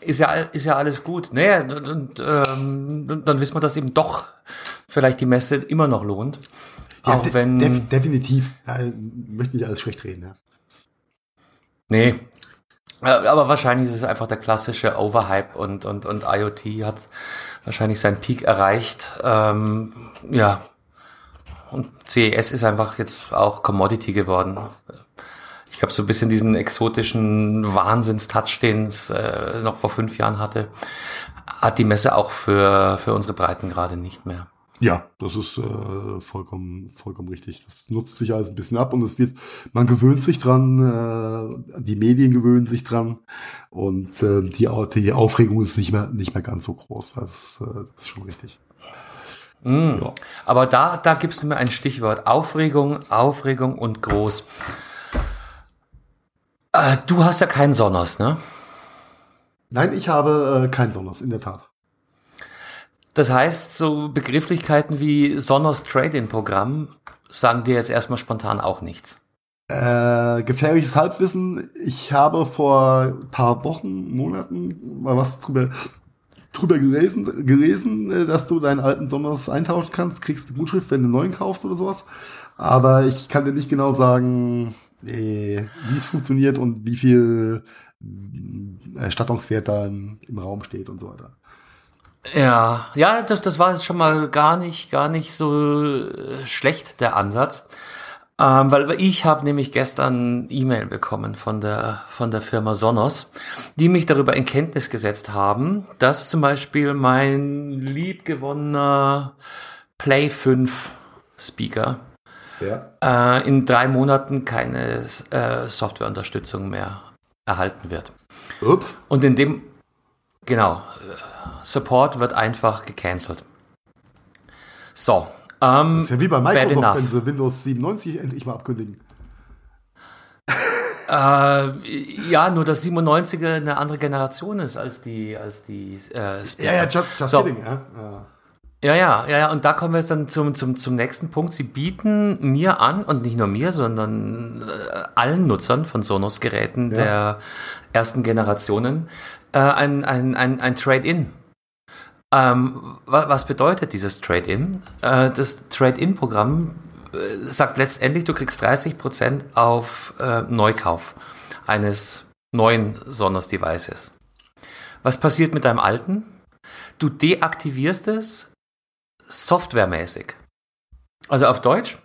Ist ja, ist ja alles gut. Naja, und, und ähm, dann wissen wir, dass eben doch vielleicht die Messe immer noch lohnt. Ja, auch wenn. Def definitiv. Ja, möchte nicht alles schlecht reden, ja. Nee. Aber wahrscheinlich ist es einfach der klassische Overhype und, und, und IoT hat wahrscheinlich seinen Peak erreicht. Ähm, ja. Und CES ist einfach jetzt auch Commodity geworden. Ich glaube, so ein bisschen diesen exotischen Wahnsinns-Touch, den es äh, noch vor fünf Jahren hatte, hat die Messe auch für, für unsere Breiten gerade nicht mehr. Ja, das ist äh, vollkommen, vollkommen richtig. Das nutzt sich alles ein bisschen ab und es wird, man gewöhnt sich dran, äh, die Medien gewöhnen sich dran und äh, die, die Aufregung ist nicht mehr, nicht mehr ganz so groß. Das, äh, das ist schon richtig. Mm. Ja. Aber da, da gibst du mir ein Stichwort. Aufregung, Aufregung und groß. Äh, du hast ja keinen Sonos, ne? Nein, ich habe äh, keinen Sonos, in der Tat. Das heißt, so Begrifflichkeiten wie Sonos Trade-in-Programm sagen dir jetzt erstmal spontan auch nichts. Äh, gefährliches Halbwissen. Ich habe vor ein paar Wochen, Monaten mal was drüber, drüber gelesen, gelesen, äh, dass du deinen alten Sonos eintauschen kannst, kriegst du Gutschrift, wenn du einen neuen kaufst oder sowas. Aber ich kann dir nicht genau sagen, wie es funktioniert und wie viel Erstattungswert da im Raum steht und so weiter. Ja, ja, das, das war jetzt schon mal gar nicht, gar nicht so äh, schlecht, der Ansatz. Ähm, weil ich habe nämlich gestern E-Mail bekommen von der, von der Firma Sonos, die mich darüber in Kenntnis gesetzt haben, dass zum Beispiel mein liebgewonnener Play 5 Speaker ja. äh, in drei Monaten keine äh, Softwareunterstützung mehr erhalten wird. Ups. Und in dem, genau, Support wird einfach gecancelt. So. Ähm, das ist ja wie bei Microsoft, wenn sie Windows 97 endlich mal abkündigen. äh, ja, nur dass 97er eine andere Generation ist als die, als die äh, Ja, ja, just, just so. kidding, ja. ja. Ja, ja, ja, ja, und da kommen wir jetzt dann zum, zum, zum nächsten Punkt. Sie bieten mir an, und nicht nur mir, sondern äh, allen Nutzern von Sonos-Geräten ja. der ersten Generationen äh, ein, ein, ein, ein Trade-in. Ähm, was bedeutet dieses Trade-in? Äh, das Trade-in-Programm äh, sagt letztendlich, du kriegst 30% auf äh, Neukauf eines neuen Sonos-Devices. Was passiert mit deinem alten? Du deaktivierst es softwaremäßig. Also auf Deutsch,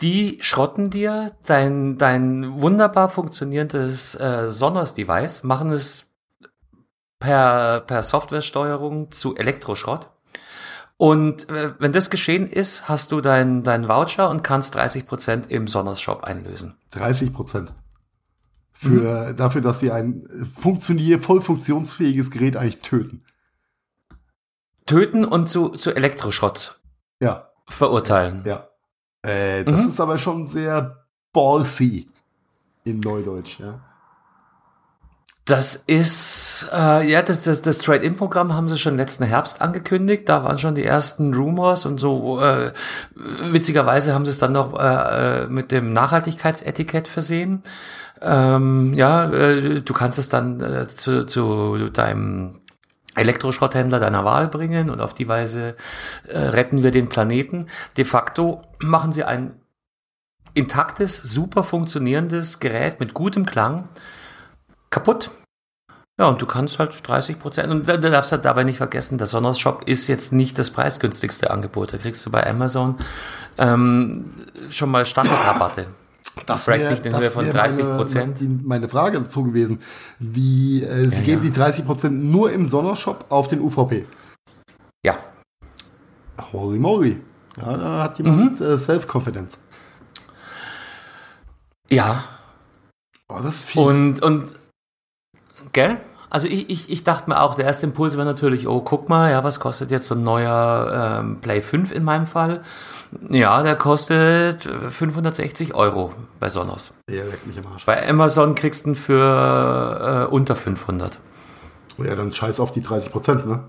die schrotten dir dein, dein wunderbar funktionierendes äh, Sonos-Device, machen es per, per Softwaresteuerung zu Elektroschrott. Und äh, wenn das geschehen ist, hast du deinen dein Voucher und kannst 30 Prozent im Sonos-Shop einlösen. 30%? Prozent Für, mhm. Dafür, dass sie ein funktionier voll funktionsfähiges Gerät eigentlich töten. Töten und zu, zu Elektroschrott ja. verurteilen. Ja. Äh, das mhm. ist aber schon sehr ballsy in Neudeutsch, ja. Das ist, äh, ja, das, das, das Trade-In-Programm haben sie schon letzten Herbst angekündigt. Da waren schon die ersten Rumors und so. Äh, witzigerweise haben sie es dann noch äh, mit dem Nachhaltigkeitsetikett versehen. Ähm, ja, äh, du kannst es dann äh, zu, zu deinem Elektroschrotthändler deiner Wahl bringen und auf die Weise äh, retten wir den Planeten. De facto machen sie ein intaktes, super funktionierendes Gerät mit gutem Klang kaputt ja, und du kannst halt 30 Prozent, und du darfst halt dabei nicht vergessen, der Sonos Shop ist jetzt nicht das preisgünstigste Angebot. Da kriegst du bei Amazon ähm, schon mal Standardrabatte. Das wäre Höhe von 30 Prozent. Meine, meine Frage dazu gewesen. Wie, äh, Sie ja, geben ja. die 30 Prozent nur im Sonos Shop auf den UVP? Ja. Holy moly. Ja, da hat jemand mhm. äh, Self-Confidence. Ja. Oh, das ist fies. Und, und, gell? Also ich, ich, ich dachte mir auch, der erste Impuls war natürlich, oh, guck mal, ja, was kostet jetzt so ein neuer ähm, Play 5 in meinem Fall? Ja, der kostet 560 Euro bei Sonos. Ja, leck mich im Arsch. Bei Amazon kriegst du ihn für äh, unter 500. Ja, dann scheiß auf die 30 Prozent, ne?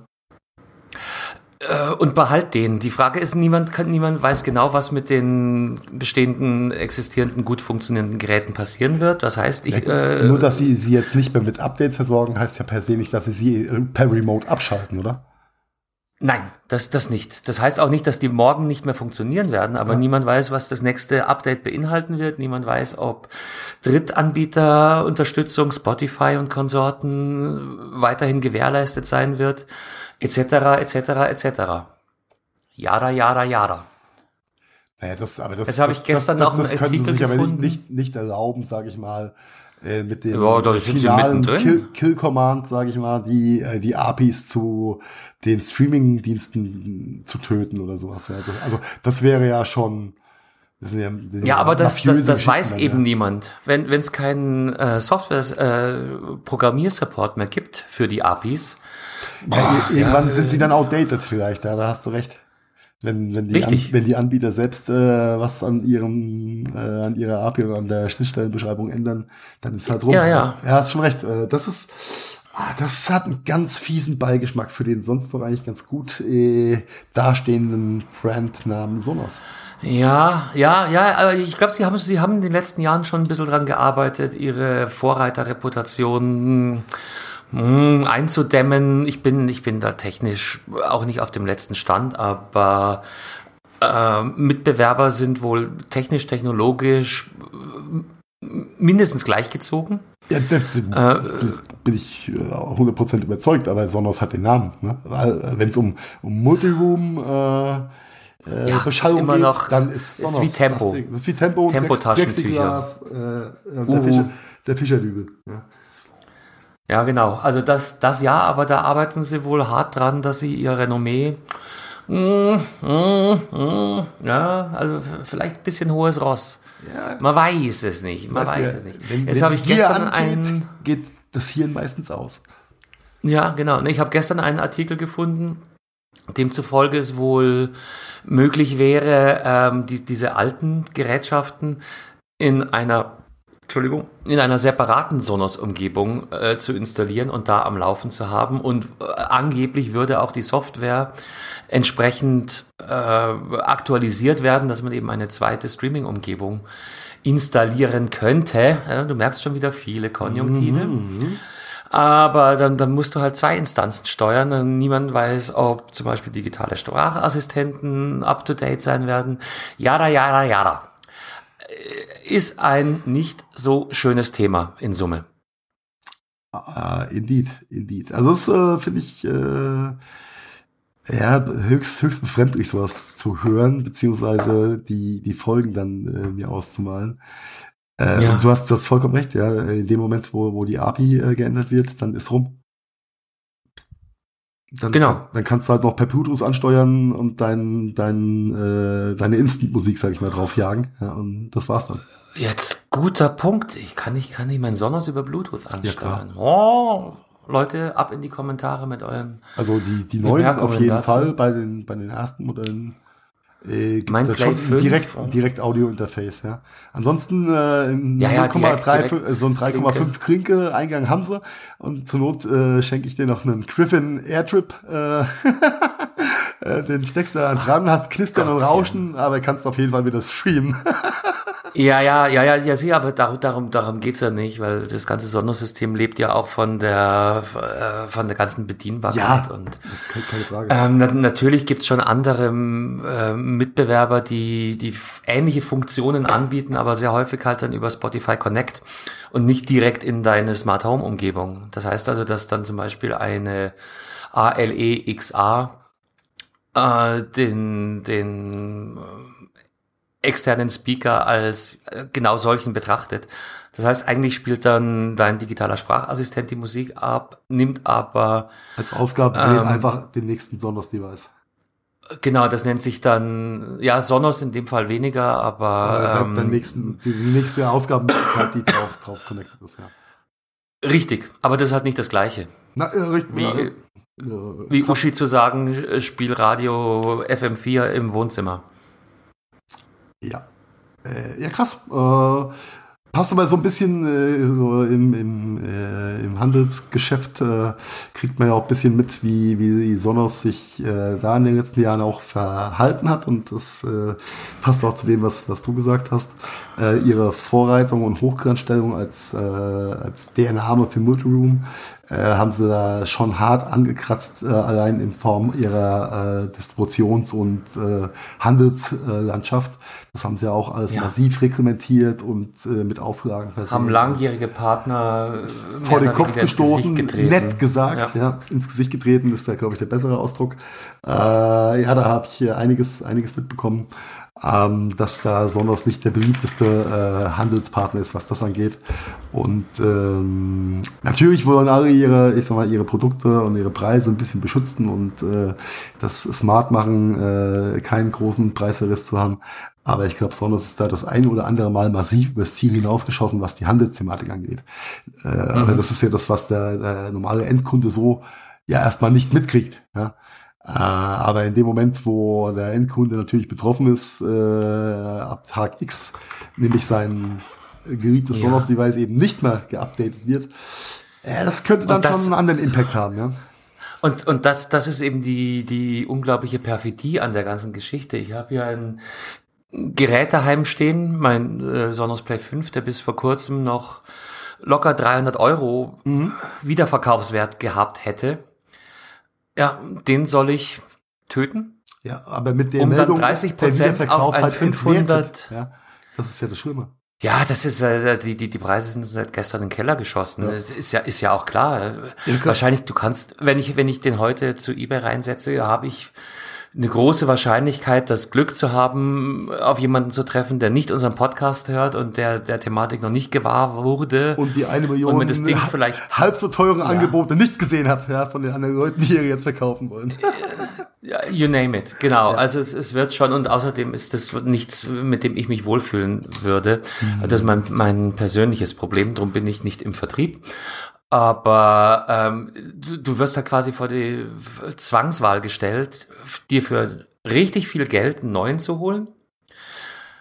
Äh, und behalt den. Die Frage ist, niemand kann, niemand weiß genau, was mit den bestehenden, existierenden, gut funktionierenden Geräten passieren wird. Das heißt, ich. Äh, nur, dass sie sie jetzt nicht mehr mit Updates versorgen, heißt ja per se nicht, dass sie sie per Remote abschalten, oder? Nein, das, das nicht. Das heißt auch nicht, dass die morgen nicht mehr funktionieren werden, aber ja. niemand weiß, was das nächste Update beinhalten wird. Niemand weiß, ob Drittanbieterunterstützung, Spotify und Konsorten weiterhin gewährleistet sein wird etc., etc., etc. Jada, jada, jada. Naja, das, aber das, Jetzt habe ich gestern das, das, das, das können sie sich aber nicht, nicht, nicht erlauben, sage ich mal, äh, mit dem Ja, da finalen. Kill, Kill Command, sage ich mal, die äh, die APIs zu den Streaming-Diensten zu töten oder sowas. Ja. Also, Also das wäre ja schon. Das ja, das Ja, aber das, das, das weiß Geschichten eben dann, ja. niemand. Wenn es keinen äh, Software-Programmiersupport mehr gibt für die APIs, Ja, ir- irgendwann sind sie dann outdated vielleicht, ja, da hast du recht. Wenn, wenn, die. An, wenn die Anbieter selbst äh, was an ihrem äh, an ihrer API oder an der Schnittstellenbeschreibung ändern, dann ist halt rum. Ja, ja. Ja, hast schon recht. Äh, das ist ah, das hat einen ganz fiesen Beigeschmack für den sonst doch eigentlich ganz gut äh, dastehenden Brandnamen Sonos. Ja, ja, ja, aber ich glaube, sie haben, sie haben in den letzten Jahren schon ein bisschen dran gearbeitet, ihre Vorreiterreputation hm, einzudämmen. Ich bin, ich bin da technisch auch nicht auf dem letzten Stand, aber äh, Mitbewerber sind wohl technisch, technologisch äh, mindestens gleichgezogen. Ja, da, da bin ich äh, 100% überzeugt, aber Sonos hat den Namen. Ne? Wenn es um, um Multiroom äh, äh, Ja, Beschallung ist geht, noch- dann ist ist Sonos wie Tempo. Das, Ding. das ist wie Tempo. Tempo-Taschentücher. Äh, der, Uhu. Fischer, der Fischerdübel. Ja. Ja, genau. Also das, das ja, aber da arbeiten sie wohl hart dran, dass sie ihr Renommee, mm, mm, mm, ja, also vielleicht ein bisschen hohes Ross. Ja. Man weiß es nicht, man Weißt du, weiß es nicht. Wenn, Jetzt habe ich gestern angeht, einen, geht das Hirn meistens aus. ja, genau. Ich habe gestern einen Artikel gefunden, demzufolge es wohl möglich wäre, ähm, die, diese alten Gerätschaften in einer Entschuldigung, in einer separaten Sonos-Umgebung äh, zu installieren und da am Laufen zu haben. Und äh, angeblich würde auch die Software entsprechend äh, aktualisiert werden, dass man eben eine zweite Streaming-Umgebung installieren könnte. Ja, du merkst schon wieder viele Konjunktive. Aber dann, dann musst du halt zwei Instanzen steuern und niemand weiß, ob zum Beispiel digitale Sprachassistenten up-to-date sein werden. Jada, jada, jada. Äh, Ist ein nicht so schönes Thema in Summe. Ah, indeed, indeed. Also das äh, finde ich äh, ja höchst, höchst befremdlich, sowas zu hören, beziehungsweise die, die Folgen dann mir auszumalen. Ja. Du hast, du hast vollkommen recht, ja. In dem Moment, wo, wo die API geändert wird, dann ist rum. Dann, Genau. Dann kannst du halt noch per Bluetooth ansteuern und dein, dein, äh, deine Instant-Musik, sag ich mal, draufjagen. Ja, und das war's dann. Jetzt guter Punkt. Ich kann nicht, kann nicht meinen Sonos über Bluetooth ansteuern. oh, Leute, ab in die Kommentare mit euren. Also die, die neuen auf jeden dazu. Fall, bei den, bei den ersten Modellen äh, Mein ja Play schon 5 ein direkt, und- direkt Audio-Interface, ja. Ansonsten äh, Ja, ja, 0,3, direkt- direkt so ein 3,5 Klinke Eingang haben sie und zur Not äh, schenke ich dir noch einen Griffin Airtrip. Äh, äh, den steckst du da dran, hast Knistern und Gottchen. Rauschen, aber kannst auf jeden Fall wieder streamen. Ja, ja, ja, ja, ja, sieh, aber darum, darum, geht's ja nicht, weil das ganze Sonos-System lebt ja auch von der, äh, von der ganzen Bedienbarkeit Ja. und keine, Frage. Ähm, na, natürlich gibt's schon andere äh, Mitbewerber, die, die ähnliche Funktionen anbieten, aber sehr häufig halt dann über Spotify Connect und nicht direkt in deine Smart Home Umgebung. Das heißt also, dass dann zum Beispiel eine ALE XA äh, den, den externen Speaker als äh, genau solchen betrachtet. Das heißt, eigentlich spielt dann dein digitaler Sprachassistent die Musik ab, nimmt aber Als Ausgabe ähm, einfach den nächsten Sonos-Device. Genau, das nennt sich dann, ja, Sonos in dem Fall weniger, aber Äh, ähm, der nächsten, die, die nächste Ausgabenmöglichkeit, die drauf, drauf connected ist, ja. richtig, aber das ist halt nicht das Gleiche. Na, äh, richtig. Wie, ja, wie. Uschi zu sagen, äh, Spielradio FM4 im Wohnzimmer. Ja. Äh, ja, krass. Äh, passt aber so ein bisschen äh, so im, im, äh, im Handelsgeschäft, äh, kriegt man ja auch ein bisschen mit, wie, wie Sonos sich äh, da in den letzten Jahren auch verhalten hat. Und das äh, passt auch zu dem, was, was du gesagt hast. Äh, ihre Vorreitung und Hochgrenzstellung als, äh, als der Name für Multiroom äh, haben sie da schon hart angekratzt, äh, allein in Form ihrer äh, Distributions- und äh, Handelslandschaft. das haben sie ja auch alles Ja. massiv reglementiert und äh, mit Auflagen versehen. Haben langjährige Partner vor den Kopf gestoßen, nett gesagt, ja. ja. ins Gesicht getreten ist da, glaube ich, der bessere Ausdruck. Ja, da habe ich einiges, einiges mitbekommen ähm, dass da Sonos nicht der beliebteste äh, Handelspartner ist, was das angeht. Und ähm, natürlich wollen alle ihre, ich sag mal, ihre Produkte und ihre Preise ein bisschen beschützen und äh, das smart machen, äh, keinen großen Preisverriss zu haben. Aber ich glaube, Sonos ist da das ein oder andere Mal massiv übers Ziel hinaufgeschossen, was die Handelsthematik angeht. Äh, mhm. Aber das ist ja das, was der, der normale Endkunde so ja erstmal nicht mitkriegt. Ja? Äh, aber in dem Moment, wo der Endkunde natürlich betroffen ist, äh, ab Tag X, nämlich sein geliebtes ja. Sonos-Device eben nicht mehr geupdatet wird, äh, das könnte dann das, schon einen anderen Impact haben, ja. Und, und das, das ist eben die, die unglaubliche Perfidie an der ganzen Geschichte. Ich habe hier ein Gerät daheim stehen, mein äh, Sonos Play 5, der bis vor kurzem noch locker 300 Euro mhm. Wiederverkaufswert gehabt hätte. Ja, den soll ich töten. Ja, aber mit der um Meldung dann 30 Prozent auf ein halt 500. Ja, das ist ja das Schlimme. Ja, das ist äh, die die die Preise sind seit gestern in den Keller geschossen. Ja. Das ist ja ist ja auch klar. Ja, Wahrscheinlich du kannst, wenn ich wenn ich den heute zu eBay reinsetze, habe ich eine große Wahrscheinlichkeit, das Glück zu haben, auf jemanden zu treffen, der nicht unseren Podcast hört und der der Thematik noch nicht gewahr wurde. Und die eine Million und das Ding vielleicht halb so teure ja. Angebote nicht gesehen hat, ja, von den anderen Leuten, die ihr jetzt verkaufen wollen. You name it, genau. Ja. Also es, es wird schon und außerdem ist das nichts, mit dem ich mich wohlfühlen würde. Mhm. Das ist mein, mein persönliches Problem, darum bin ich nicht im Vertrieb. Aber ähm, du, du wirst da quasi vor die Zwangswahl gestellt, dir für richtig viel Geld einen neuen zu holen.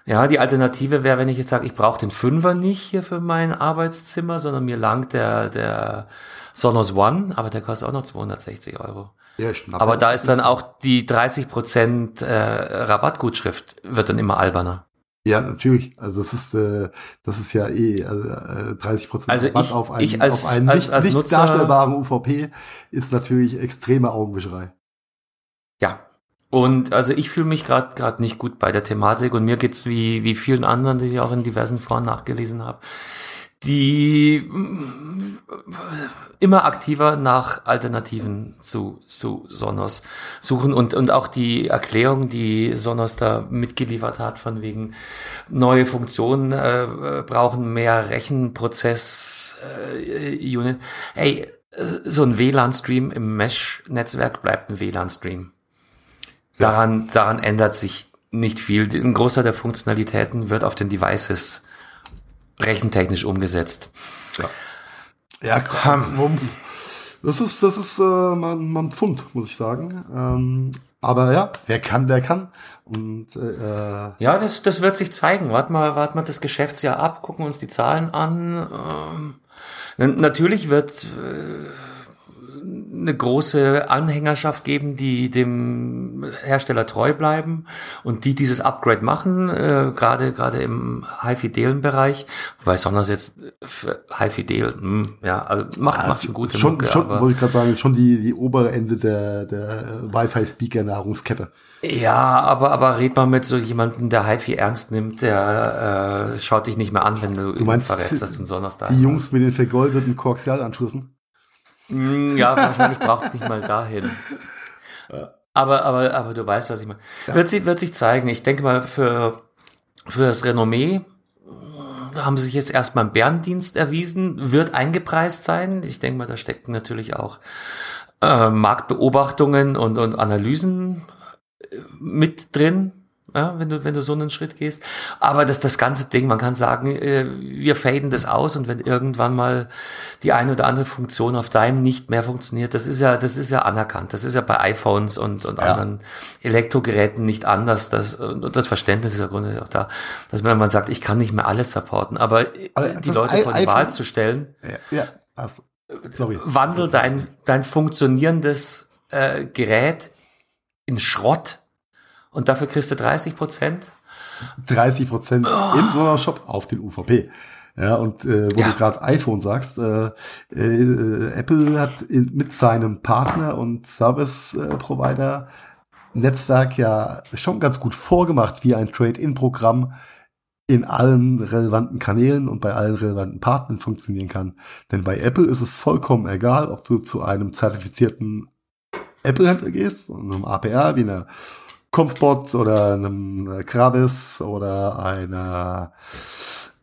Ja, die Alternative wäre, wenn ich jetzt sage, ich brauche den Fünfer nicht hier für mein Arbeitszimmer, sondern mir langt der, der Sonos One, aber der kostet auch noch 260 Euro. Ja. Aber da ist dann auch die 30 Prozent äh, Rabattgutschrift wird dann immer alberner. Ja, natürlich. Also das ist äh, das ist ja eh äh, 30 Prozent also Rabatt ich, auf einen, als, auf einen als, nicht, als nicht Nutzer, darstellbaren UVP ist natürlich extreme Augenwischerei. Ja. Und also ich fühle mich gerade gerade nicht gut bei der Thematik und mir geht's wie wie vielen anderen, die ich auch in diversen Foren nachgelesen habe die mm, immer aktiver nach Alternativen zu, zu Sonos suchen und, und auch die Erklärung, die Sonos da mitgeliefert hat, von wegen neue Funktionen äh, brauchen mehr Rechenprozess äh, Unit. Hey, so ein WLAN-Stream im Mesh-Netzwerk bleibt ein WLAN-Stream. Daran, daran ändert sich nicht viel. Ein Großteil der Funktionalitäten wird auf den Devices rechentechnisch umgesetzt. Ja, ja komm, das ist, das ist äh, man, man Pfund, muss ich sagen. Ähm, aber ja, wer kann, der kann. Und äh, ja, das, das wird sich zeigen. Wart mal, wart mal das Geschäftsjahr ab, gucken uns die Zahlen an. Ähm, natürlich wird äh, eine große Anhängerschaft geben, die dem Hersteller treu bleiben und die dieses Upgrade machen, äh, gerade gerade im High-Fidelen Bereich. Wobei Sonos jetzt High-Fidel, hm, ja, also macht, macht schon gute schon, Mucke, schon wollte ich gerade sagen, ist schon die, die obere Ende der, der Wi-Fi-Speaker-Nahrungskette. Ja, aber, aber red mal mit so jemandem, der HiFi ernst nimmt, der äh, schaut dich nicht mehr an, wenn du, du meinst, verrätst, dass du einen Sonos da Die Jungs mit den vergoldeten Koaxialanschlüssen? Hm, ja, wahrscheinlich braucht es nicht mal dahin. Aber, aber, aber du weißt, was ich meine. Wird, sich, wird sich zeigen. Ich denke mal, für, für das Renommee haben sie sich jetzt erstmal im Bärendienst erwiesen, wird eingepreist sein. Ich denke mal, da stecken natürlich auch äh, Marktbeobachtungen und, und Analysen äh, mit drin ja, wenn du, wenn du so einen Schritt gehst. Aber das, das ganze Ding, man kann sagen, äh, wir faden das aus und wenn irgendwann mal die eine oder andere Funktion auf deinem nicht mehr funktioniert, das ist ja, das ist ja anerkannt. Das ist ja bei iPhones und, und ja. anderen Elektrogeräten nicht anders. Das, und das Verständnis ist ja grundsätzlich auch da, dass man, man sagt, ich kann nicht mehr alles supporten. Aber, Aber die Leute vor die Wahl zu stellen, ja, ja. Sorry. wandel dein, dein funktionierendes äh, Gerät in Schrott und dafür kriegst du 30 Prozent? 30 Prozent oh. im Sonos-Shop auf den UVP. Ja, und äh, wo ja. du gerade iPhone sagst, äh, äh, Apple hat in, mit seinem Partner und Service-Provider Netzwerk ja schon ganz gut vorgemacht, wie ein Trade-in-Programm in allen relevanten Kanälen und bei allen relevanten Partnern funktionieren kann. Denn bei Apple ist es vollkommen egal, ob du zu einem zertifizierten Apple-Händler gehst, einem APR wie einer Comspot oder einem Gravis oder einer,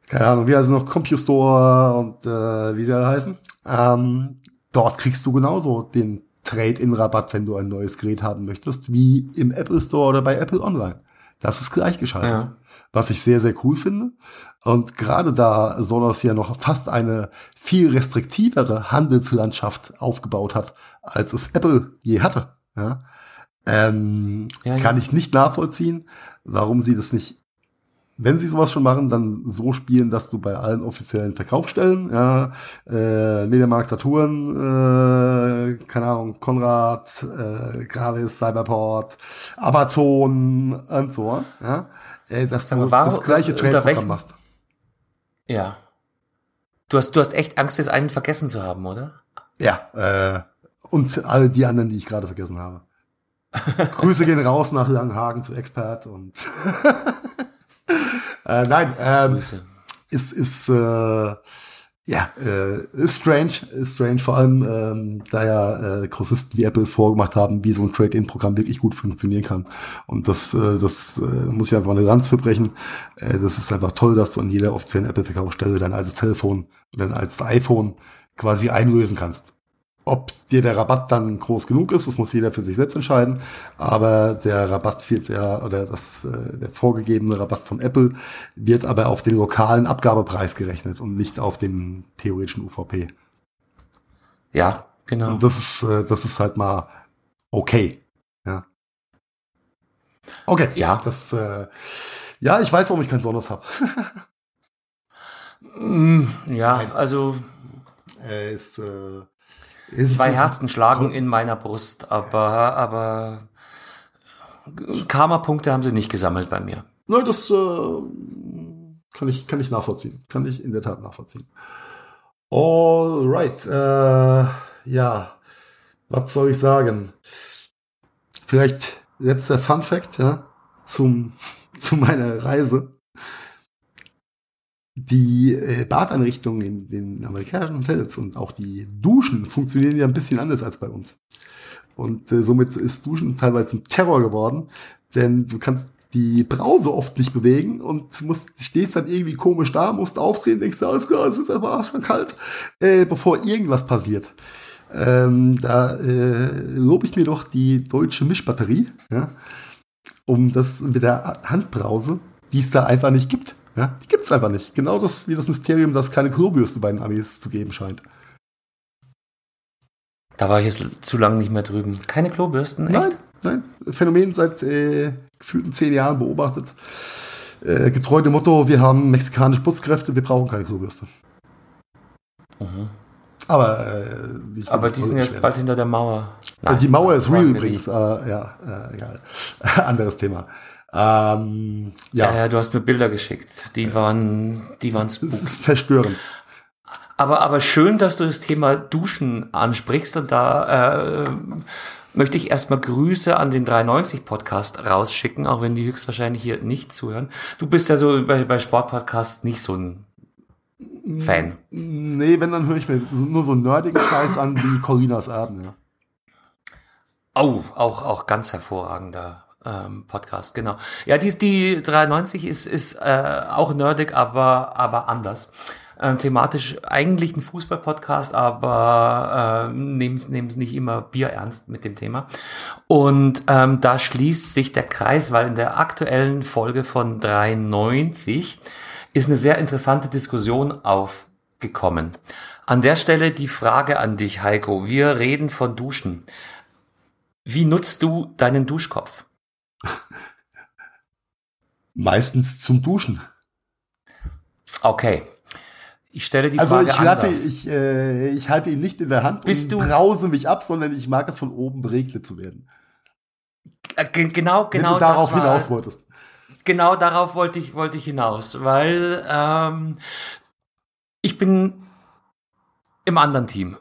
keine Ahnung, wie heißt es noch, CompuStore und äh, wie sie alle heißen. Ähm, dort kriegst du genauso den Trade-in-Rabatt, wenn du ein neues Gerät haben möchtest, wie im Apple Store oder bei Apple Online. Das ist gleichgeschaltet. Ja was ich sehr, sehr cool finde. Und gerade da Sonos ja noch fast eine viel restriktivere Handelslandschaft aufgebaut hat, als es Apple je hatte, ja, ähm, ja, ja. kann ich nicht nachvollziehen, warum sie das nicht wenn sie sowas schon machen, dann so spielen, dass du bei allen offiziellen Verkaufsstellen, ja, äh, Mediamarkt, Saturn, äh, keine Ahnung, Konrad, äh, Gravis, Cyberport, Amazon und so, ja, äh, dass du warum, das gleiche Trade-Programm machst. Ja. Du hast, du hast echt Angst, das einen vergessen zu haben, oder? Ja, äh, und alle die anderen, die ich gerade vergessen habe. Grüße gehen raus nach Langhagen zu Expert und äh, nein, ähm, Grüße. ist ist äh, ja, äh, ist strange, ist strange, vor allem, ähm, da ja äh, Grossisten wie Apple es vorgemacht haben, wie so ein Trade-in-Programm wirklich gut funktionieren kann. Und das, äh, das äh, muss ich einfach eine Lanz für brechen. Äh, das ist einfach toll, dass du an jeder offiziellen Apple-Verkaufsstelle dein altes Telefon oder dein altes iPhone quasi einlösen kannst. Ob dir der Rabatt dann groß genug ist, das muss jeder für sich selbst entscheiden. Aber der Rabatt wird ja, oder das, äh, der vorgegebene Rabatt von Apple wird aber auf den lokalen Abgabepreis gerechnet und nicht auf den theoretischen UVP. Ja, genau. Und das ist, äh, das ist halt mal okay. Ja. Okay. Ja. Das, äh, ja, ich weiß, warum ich keinen Sonos habe. Mm, ja, Nein. also. Er ist, äh, Zwei Herzen schlagen in meiner Brust, aber, aber Karma-Punkte haben sie nicht gesammelt bei mir. Nein, das äh, kann, ich, kann ich nachvollziehen. Kann ich in der Tat nachvollziehen. Alright. Äh, ja, was soll ich sagen? Vielleicht letzter Fun Fact, ja, zum, zu meiner Reise die äh, Badeinrichtungen in den amerikanischen Hotels und auch die Duschen funktionieren ja ein bisschen anders als bei uns. Und äh, somit ist Duschen teilweise zum Terror geworden, denn du kannst die Brause oft nicht bewegen und musst, stehst dann irgendwie komisch da, musst aufdrehen, denkst alles klar, es ist einfach schon kalt, äh, bevor irgendwas passiert. Ähm, da äh, lobe ich mir doch die deutsche Mischbatterie, ja, um das mit der Handbrause, die es da einfach nicht gibt. Ja, die gibt's einfach nicht. Genau das wie das Mysterium, dass es keine Klobürste bei den Amis zu geben scheint. Da war ich jetzt zu lange nicht mehr drüben. Keine Klobürsten? Echt? Nein, nein. Phänomen seit äh, gefühlten zehn Jahren beobachtet. Äh, getreu dem Motto, wir haben mexikanische Putzkräfte, wir brauchen keine Klobürste. Mhm. Aber, äh, Aber die sind jetzt bald hinter der Mauer. Nein, die Mauer ist real übrigens. Äh, ja, äh, egal. Anderes Thema. Ähm, ja. ja, du hast mir Bilder geschickt. Die waren, die waren spook. Das ist verstörend. Aber, aber schön, dass du das Thema Duschen ansprichst und da äh, möchte ich erstmal Grüße an den 390 Podcast rausschicken, auch wenn die höchstwahrscheinlich hier nicht zuhören. Du bist ja so bei, bei Sportpodcasts nicht so ein Fan. Nee, wenn, dann höre ich mir nur so nerdigen Scheiß an wie Corinas Erben, ja. Oh, auch, auch ganz hervorragender ähm, Podcast, genau. Ja, die, die 93 ist, ist äh, auch nerdig, aber, aber anders. Ähm, thematisch eigentlich ein Fußball-Podcast, aber äh, nehmen es nicht immer Bier ernst mit dem Thema. Und ähm, da schließt sich der Kreis, weil in der aktuellen Folge von 93 ist eine sehr interessante Diskussion aufgekommen. An der Stelle die Frage an dich, Heiko. Wir reden von Duschen. Wie nutzt du deinen Duschkopf? Meistens zum Duschen. Okay. Ich stelle die also Frage ich lasse, anders. Ich, äh, ich halte ihn nicht in der Hand Bist und brause mich ab, sondern ich mag es von oben beregnet zu werden. Äh, genau, genau. Wenn du darauf war, hinaus wolltest. Genau darauf wollte ich, wollte ich hinaus, weil ähm, ich bin im anderen Team.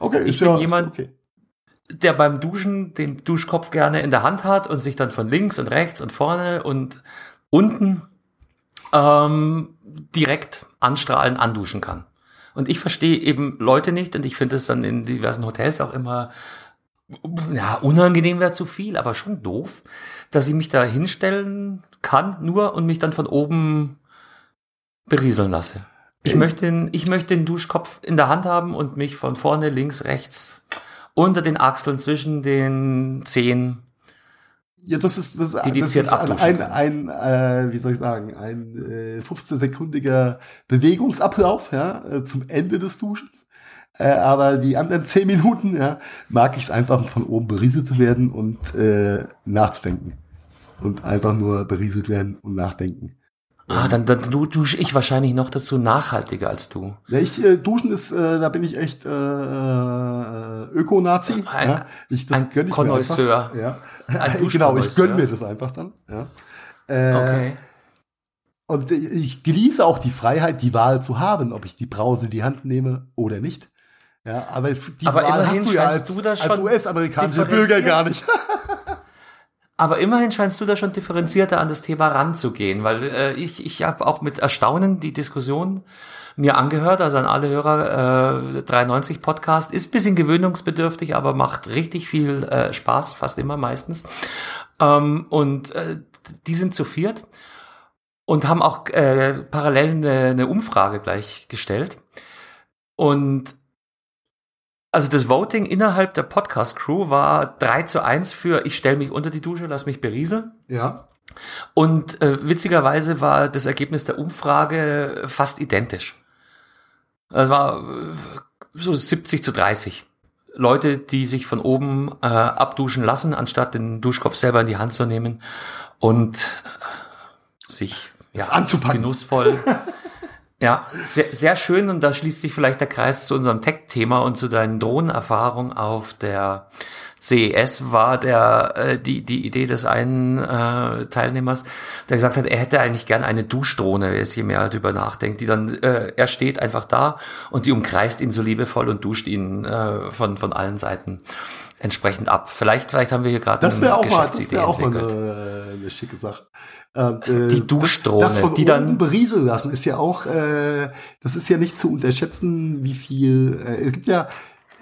Okay, ich bin ja, jemand, okay der beim Duschen den Duschkopf gerne in der Hand hat und sich dann von links und rechts und vorne und unten ähm, direkt anstrahlen, anduschen kann. Und ich verstehe eben Leute nicht und ich finde es dann in diversen Hotels auch immer, ja, unangenehm wäre zu viel, aber schon doof, dass ich mich da hinstellen kann nur und mich dann von oben berieseln lasse. Ich möchte, den, ich möchte den Duschkopf in der Hand haben und mich von vorne, links, rechts, unter den Achseln, zwischen den Zehen ja, das ist, das, das ist ein, ein, ein äh, wie soll ich sagen, ein äh, 15-sekundiger Bewegungsablauf ja, äh, zum Ende des Duschens. Äh, aber die anderen 10 Minuten ja, mag ich es einfach von oben berieselt zu werden und äh, nachzudenken. Und einfach nur berieselt werden und nachdenken. Ah, dann, dann du, dusche ich wahrscheinlich noch dazu nachhaltiger als du. Ja, ich äh, duschen ist, äh, da bin ich echt äh, äh Öko-Nazi. Ein, ja. ich, das ein gönn ich Connoisseur. Mir einfach. Ja. Ein genau, ich gönn mir das einfach dann. Ja. Äh, okay. Und ich genieße auch die Freiheit, die Wahl zu haben, ob ich die Brause in die Hand nehme oder nicht. Ja, aber die aber Wahl hast du ja als, als US-amerikanischer Bürger gar nicht. Aber immerhin scheinst du da schon differenzierter an das Thema ranzugehen, weil äh, ich, ich habe auch mit Erstaunen die Diskussion mir angehört, also an alle Hörer, äh, 93 Podcast, ist bisschen gewöhnungsbedürftig, aber macht richtig viel äh, Spaß, fast immer meistens. Ähm, und äh, die sind zu viert und haben auch äh, parallel eine, eine Umfrage gleich gestellt. Und also das Voting innerhalb der Podcast-Crew war 3 zu 1 für ich stelle mich unter die Dusche, lass mich berieseln. Ja. Und äh, witzigerweise war das Ergebnis der Umfrage fast identisch. Es war äh, so 70 zu 30. Leute, die sich von oben äh, abduschen lassen, anstatt den Duschkopf selber in die Hand zu nehmen und äh, sich ja, anzupacken. genussvoll Ja, sehr, sehr schön und da schließt sich vielleicht der Kreis zu unserem Tech-Thema und zu deinen Drohnenerfahrungen auf der CES war der äh, die die Idee des einen äh, Teilnehmers, der gesagt hat, er hätte eigentlich gern eine Duschdrohne, wer je mehr darüber nachdenkt, die dann äh, er steht einfach da und die umkreist ihn so liebevoll und duscht ihn äh, von von allen Seiten entsprechend ab. Vielleicht vielleicht haben wir hier gerade das wäre auch mal das wäre auch mal eine, eine schicke Sache. Ähm, äh, die Duschdrohne, das von die dann berieseln lassen, ist ja auch, äh, das ist ja nicht zu unterschätzen, wie viel. Äh, es gibt ja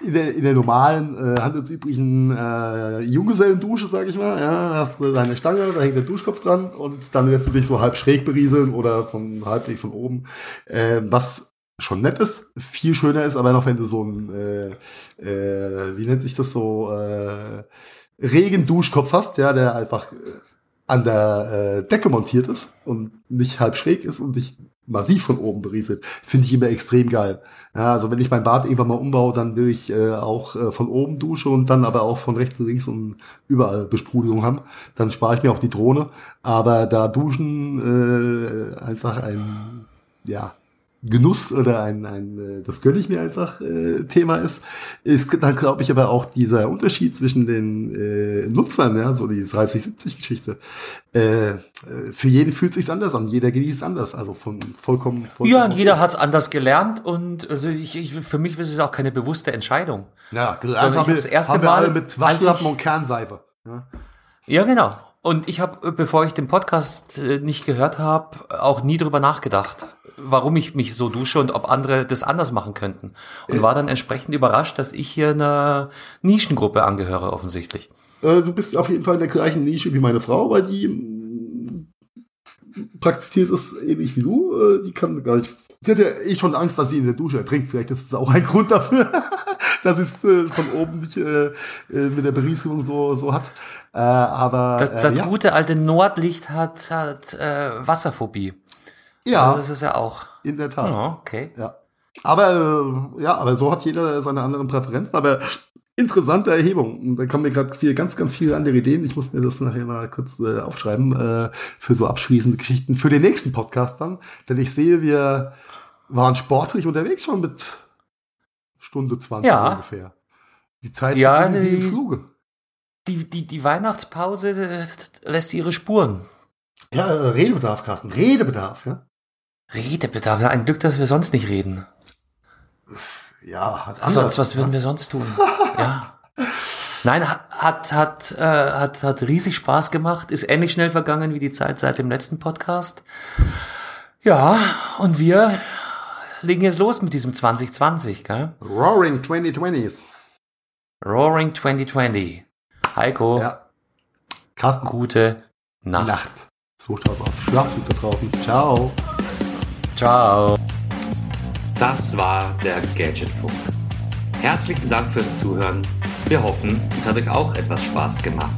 in der, in der normalen, äh, handelsüblichen äh, Junggesellendusche, sag ich mal, ja, hast du deine Stange, da hängt der Duschkopf dran und dann lässt du dich so halb schräg berieseln oder von halbwegs von oben, äh, was schon nett ist, viel schöner ist, aber noch wenn du so ein, äh, äh, wie nennt sich das so, äh, Regenduschkopf hast, ja, der einfach äh, an der äh, Decke montiert ist und nicht halb schräg ist und dich massiv von oben berieselt, finde ich immer extrem geil. Ja, also wenn ich mein Bad irgendwann mal umbaue, dann will ich äh, auch äh, von oben dusche und dann aber auch von rechts und links und überall Besprudelung haben. Dann spare ich mir auch die Drohne. Aber da duschen äh, einfach ein, ja, Genuss oder ein, ein äh, das gönne ich mir einfach äh, Thema ist, ist dann glaube ich aber auch dieser Unterschied zwischen den äh, Nutzern, ja, so die 30-70-Geschichte. Äh, für jeden fühlt sich's anders an, jeder genießt es anders, also von vollkommen. vollkommen ja, und jeder hat's anders gelernt und also ich, ich, für mich ist es auch keine bewusste Entscheidung. Ja, gelernt haben wir das erste Mal mit Waschlappen und Kernseife. Ja. ja, genau. Und ich habe, bevor ich den Podcast äh, nicht gehört habe, auch nie drüber nachgedacht warum ich mich so dusche und ob andere das anders machen könnten. Und war dann entsprechend überrascht, dass ich hier einer Nischengruppe angehöre, offensichtlich. Äh, du bist auf jeden Fall in der gleichen Nische wie meine Frau, weil die mm, praktiziert es ähnlich wie du. Äh, die kann gar nicht. Hat ja eh schon Angst, dass sie in der Dusche ertrinkt. Vielleicht ist es auch ein Grund dafür, dass es äh, von oben nicht äh, äh, mit der Berieselung so, so hat. Äh, aber das, das ja. gute alte Nordlicht hat, hat äh, Wasserphobie. Ja. Also das ist ja auch. In der Tat. Oh, okay. Ja. Aber ja, aber so hat jeder seine anderen Präferenzen. Aber interessante Erhebung. Und da kommen mir gerade viel, ganz, ganz viele andere Ideen. Ich muss mir das nachher mal kurz äh, aufschreiben äh, für so abschließende Geschichten für den nächsten Podcast dann. Denn ich sehe, wir waren sportlich unterwegs schon mit Stunde 20 ja. ungefähr. Die Zeit ja, die, die Fluge. Die, die, die Weihnachtspause äh, lässt ihre Spuren. Ja, äh, Redebedarf, Carsten. Redebedarf, ja. Redebedarf. Ja, ein Glück, dass wir sonst nicht reden. Ja, hat anders. Sonst, was würden wir sonst tun? ja. Nein, hat, hat, äh, hat, hat riesig Spaß gemacht, ist ähnlich schnell vergangen wie die Zeit seit dem letzten Podcast. Ja, und wir legen jetzt los mit diesem 2020, gell? Roaring 2020s. Roaring 2020. Heiko. Ja. Carsten. Gute Nacht. Nacht. So schaut's aus. Schlaf's da draußen. Ciao. Ciao. Das war der Gadgetfunk. Herzlichen Dank fürs Zuhören. Wir hoffen, es hat euch auch etwas Spaß gemacht.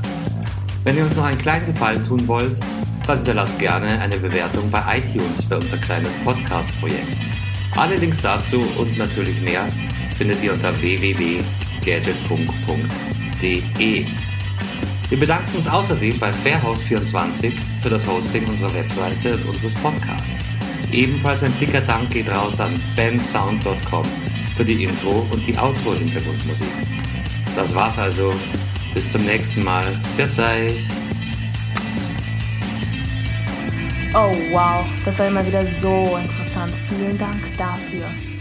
Wenn ihr uns noch einen kleinen Gefallen tun wollt, dann hinterlasst gerne eine Bewertung bei iTunes für unser kleines Podcast-Projekt. Alle Links dazu und natürlich mehr findet ihr unter www.gadgetfunk.de. Wir bedanken uns außerdem bei Fairhouse24 für das Hosting unserer Webseite und unseres Podcasts. Ebenfalls ein dicker Dank geht raus an bensound.com für die Intro und die Outro-Hintergrundmusik. Das war's also. Bis zum nächsten Mal. Verzeih! Oh wow, das war immer wieder so interessant. Vielen Dank dafür.